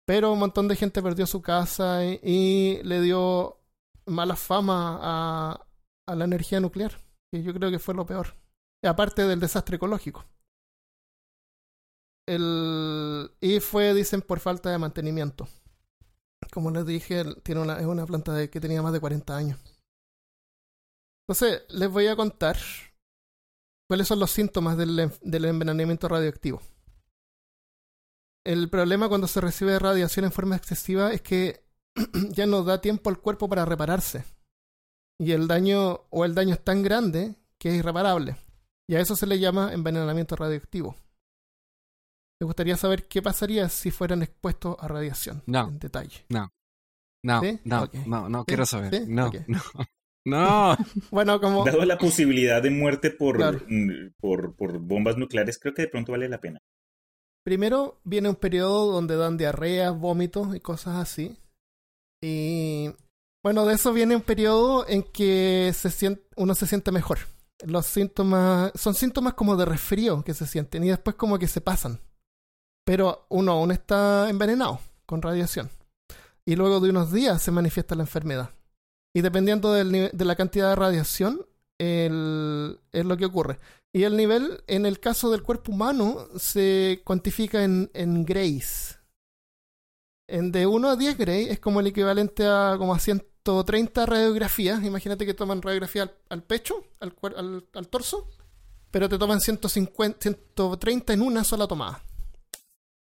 Pero un montón de gente perdió su casa y, le dio mala fama a, a, la energía nuclear, que yo creo que fue lo peor. Aparte del desastre ecológico. El, y fue, dicen, por falta de mantenimiento. Como les dije, tiene una, es una planta que tenía más de 40 años. Entonces, les voy a contar cuáles son los síntomas del, del envenenamiento radioactivo el problema cuando se recibe radiación en forma excesiva es que ya no da tiempo al cuerpo para repararse. Y el daño o el daño es tan grande que es irreparable. Y a eso se le llama envenenamiento radioactivo. Me gustaría saber qué pasaría si fueran expuestos a radiación no, en detalle. No. No, no, no, no, quiero saber. No, no. No. bueno, como. Dado la posibilidad de muerte por, mm, por, por bombas nucleares, creo que de pronto vale la pena. Primero viene un periodo donde dan diarreas, vómitos y cosas así. Y bueno, de eso viene un periodo en que se siente, uno se siente mejor. Los síntomas son síntomas como de resfrío que se sienten y después como que se pasan. Pero uno aún está envenenado con radiación. Y luego de unos días se manifiesta la enfermedad. Y dependiendo del de la cantidad de radiación, es lo que ocurre. Y el nivel, en el caso del cuerpo humano, se cuantifica en, en grays. En de 1 a 10 gray es como el equivalente a como a 130 radiografías. Imagínate que toman radiografía al, al pecho, al, al, al torso, pero te toman 150, 130 en una sola tomada.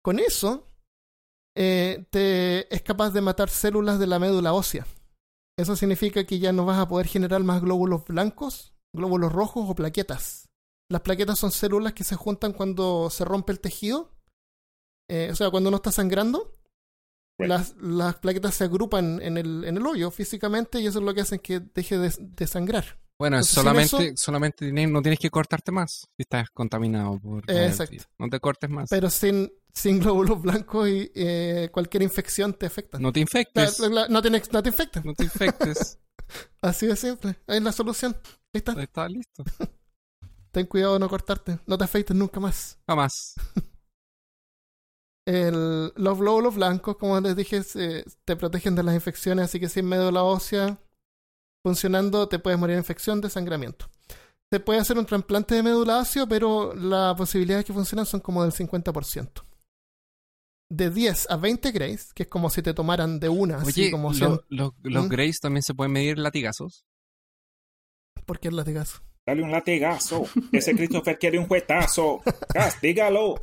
Con eso, eh, te, es capaz de matar células de la médula ósea. Eso significa que ya no vas a poder generar más glóbulos blancos, glóbulos rojos o plaquetas. Las plaquetas son células que se juntan cuando se rompe el tejido. Eh, o sea, cuando uno está sangrando, las, las plaquetas se agrupan en el, en el hoyo físicamente y eso es lo que hace que deje de, de sangrar. Bueno, Entonces, sin solamente, eso- solamente tienes- no tienes que cortarte más si estás contaminado por exacto. No te cortes más. Pero sin, sin glóbulos blancos y eh, cualquier infección te afecta. no te infectes. la- la- no, te, no te infecta. No te infectes. Así de simple. Es la solución. Ahí está. Ahí está listo. Ten cuidado de no cortarte. No te afeites nunca más. Jamás. El, los glóbulos blancos, como les dije, se- te protegen de las infecciones, así que si en medio de la ósea funcionando, te puedes morir de infección, de sangramiento. Se puede hacer un trasplante de médula ósea, pero las posibilidades que funcionan son como del 50%. De 10 a 20 grays, que es como si te tomaran de una, así Oye, como lo- 100. lo- los ¿Mm? Grays también se pueden medir latigazos. ¿Por qué el latigazo? Dale un latigazo. Ese Christopher quiere un juetazo. Castígalo.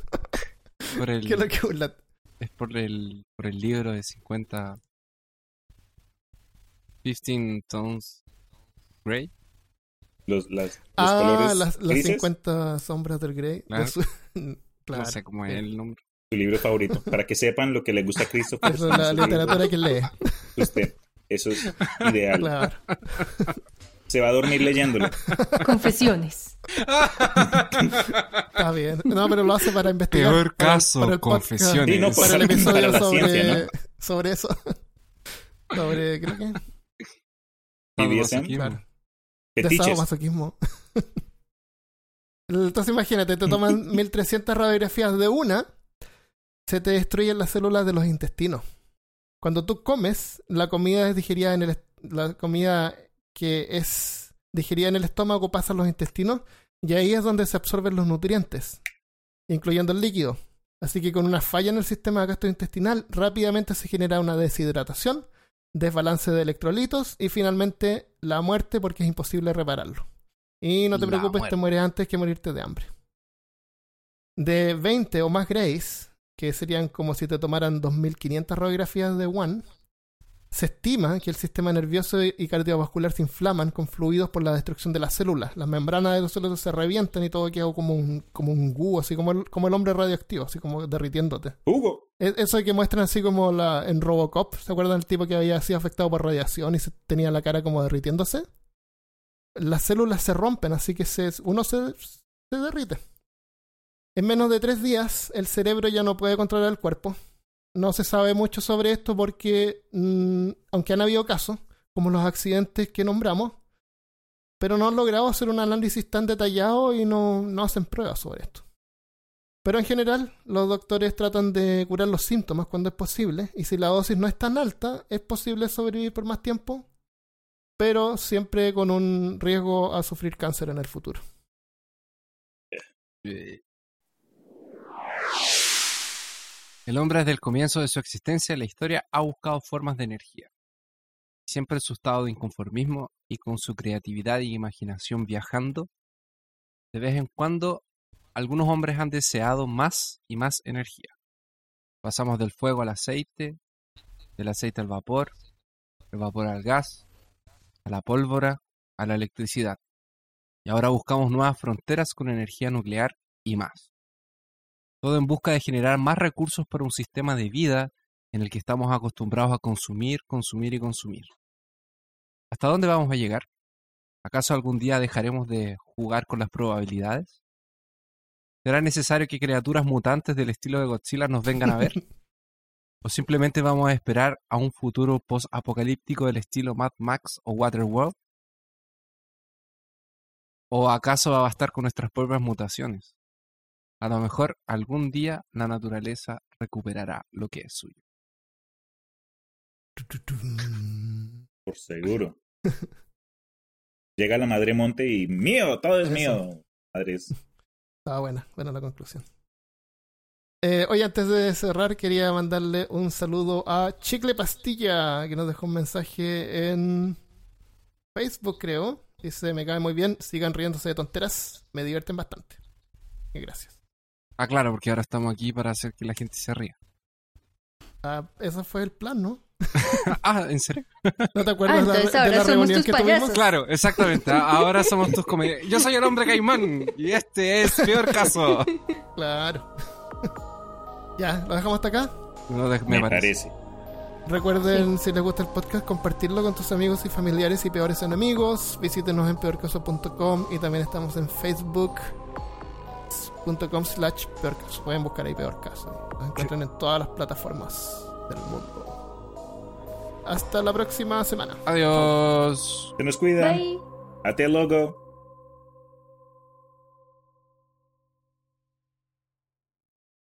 Por el, ¿Qué es lo que un lat- Es por el, por el libro de 50. 15 Tones Gray. Los, las, los Ah, colores las, las grises, 50 sombras del Grey. Claro. Los- claro. No sé cómo es el nombre. su libro favorito. Para que sepan lo que le gusta a Christopher. Eso es la Su libro. literatura que lee. Usted. Eso es ideal. Claro. Se va a dormir leyéndolo. Confesiones. Está bien. No, pero lo hace para investigar. Peor para- caso, para el podcast, confesiones. Sí, no, Para el Para- episodio para la sobre, ciencia, sobre eso. Sobre, creo que. BDSM. Claro. Sadomasoquismo. Entonces imagínate, te toman 1300 radiografías de una, se te destruyen las células de los intestinos. Cuando tú comes, la comida es digerida en el la comida que es digerida en el estómago pasa a los intestinos y ahí es donde se absorben los nutrientes, incluyendo el líquido. Así que con una falla en el sistema gastrointestinal rápidamente se genera una deshidratación, desbalance de electrolitos y finalmente la muerte porque es imposible repararlo. Y no te La preocupes, muerte. te mueres antes que morirte de hambre. De 20 o más grays, que serían como si te tomaran 2500 radiografías de One, se estima que el sistema nervioso y cardiovascular se inflaman con fluidos por la destrucción de las células. Las membranas de los células se revientan y todo queda como un, como un gu, así como el, como el hombre radioactivo, así como derritiéndote. Hugo. E- Eso que muestran así como la, en Robocop, ¿se acuerdan del tipo que había sido afectado por radiación y se tenía la cara como derritiéndose? Las células se rompen, así que se, uno se, se derrite. En menos de tres días, el cerebro ya no puede controlar el cuerpo. No se sabe mucho sobre esto porque, mm, aunque han habido casos, como los accidentes que nombramos, pero no han logrado hacer un análisis tan detallado y no, no hacen pruebas sobre esto. Pero en general, los doctores tratan de curar los síntomas cuando es posible, y si la dosis no es tan alta, es posible sobrevivir por más tiempo, pero siempre con un riesgo a sufrir cáncer en el futuro. Eh, El hombre desde el comienzo de su existencia en la historia ha buscado formas de energía. Siempre en su estado de inconformismo y con su creatividad y imaginación viajando, de vez en cuando algunos hombres han deseado más y más energía. Pasamos del fuego al aceite, del aceite al vapor, del vapor al gas, a la pólvora, a la electricidad. Y ahora buscamos nuevas fronteras con energía nuclear y más. Todo en busca de generar más recursos para un sistema de vida en el que estamos acostumbrados a consumir, consumir y consumir. ¿Hasta dónde vamos a llegar? ¿Acaso algún día dejaremos de jugar con las probabilidades? ¿Será necesario que criaturas mutantes del estilo de Godzilla nos vengan a ver? ¿O simplemente vamos a esperar a un futuro post-apocalíptico del estilo Mad Max o Waterworld? ¿O acaso va a bastar con nuestras propias mutaciones? A lo mejor algún día la naturaleza recuperará lo que es suyo. Por seguro. Llega la madre monte y mío, todo es Eso. mío. Madres. Estaba buena, buena la conclusión. Eh, oye, antes de cerrar, quería mandarle un saludo a Chicle Pastilla, que nos dejó un mensaje en Facebook, creo. Dice, me cae muy bien, sigan riéndose de tonteras, me divierten bastante. Y gracias. Ah, claro, porque ahora estamos aquí para hacer que la gente se ría. Ah, ese fue el plan, ¿no? ah, ¿en serio? ¿No te acuerdas Ah, de la- entonces de, ahora la somos reunión tus que payasos. tuvimos? Claro, exactamente. A- Ahora somos tus comediantes. Yo soy el hombre caimán y este es peor caso. Claro. ya, ¿lo dejamos hasta acá? No, me, Me parece. parece. Recuerden, si les gusta el podcast, compartirlo con tus amigos y familiares y peores enemigos. Visítenos en peorcaso.com y también estamos en facebook.com slash peorcaso. Pueden buscar ahí peor caso. Nos encuentran en todas las plataformas del mundo. Hasta la próxima semana. Adiós. Se nos cuidan. Bye. Ate logo.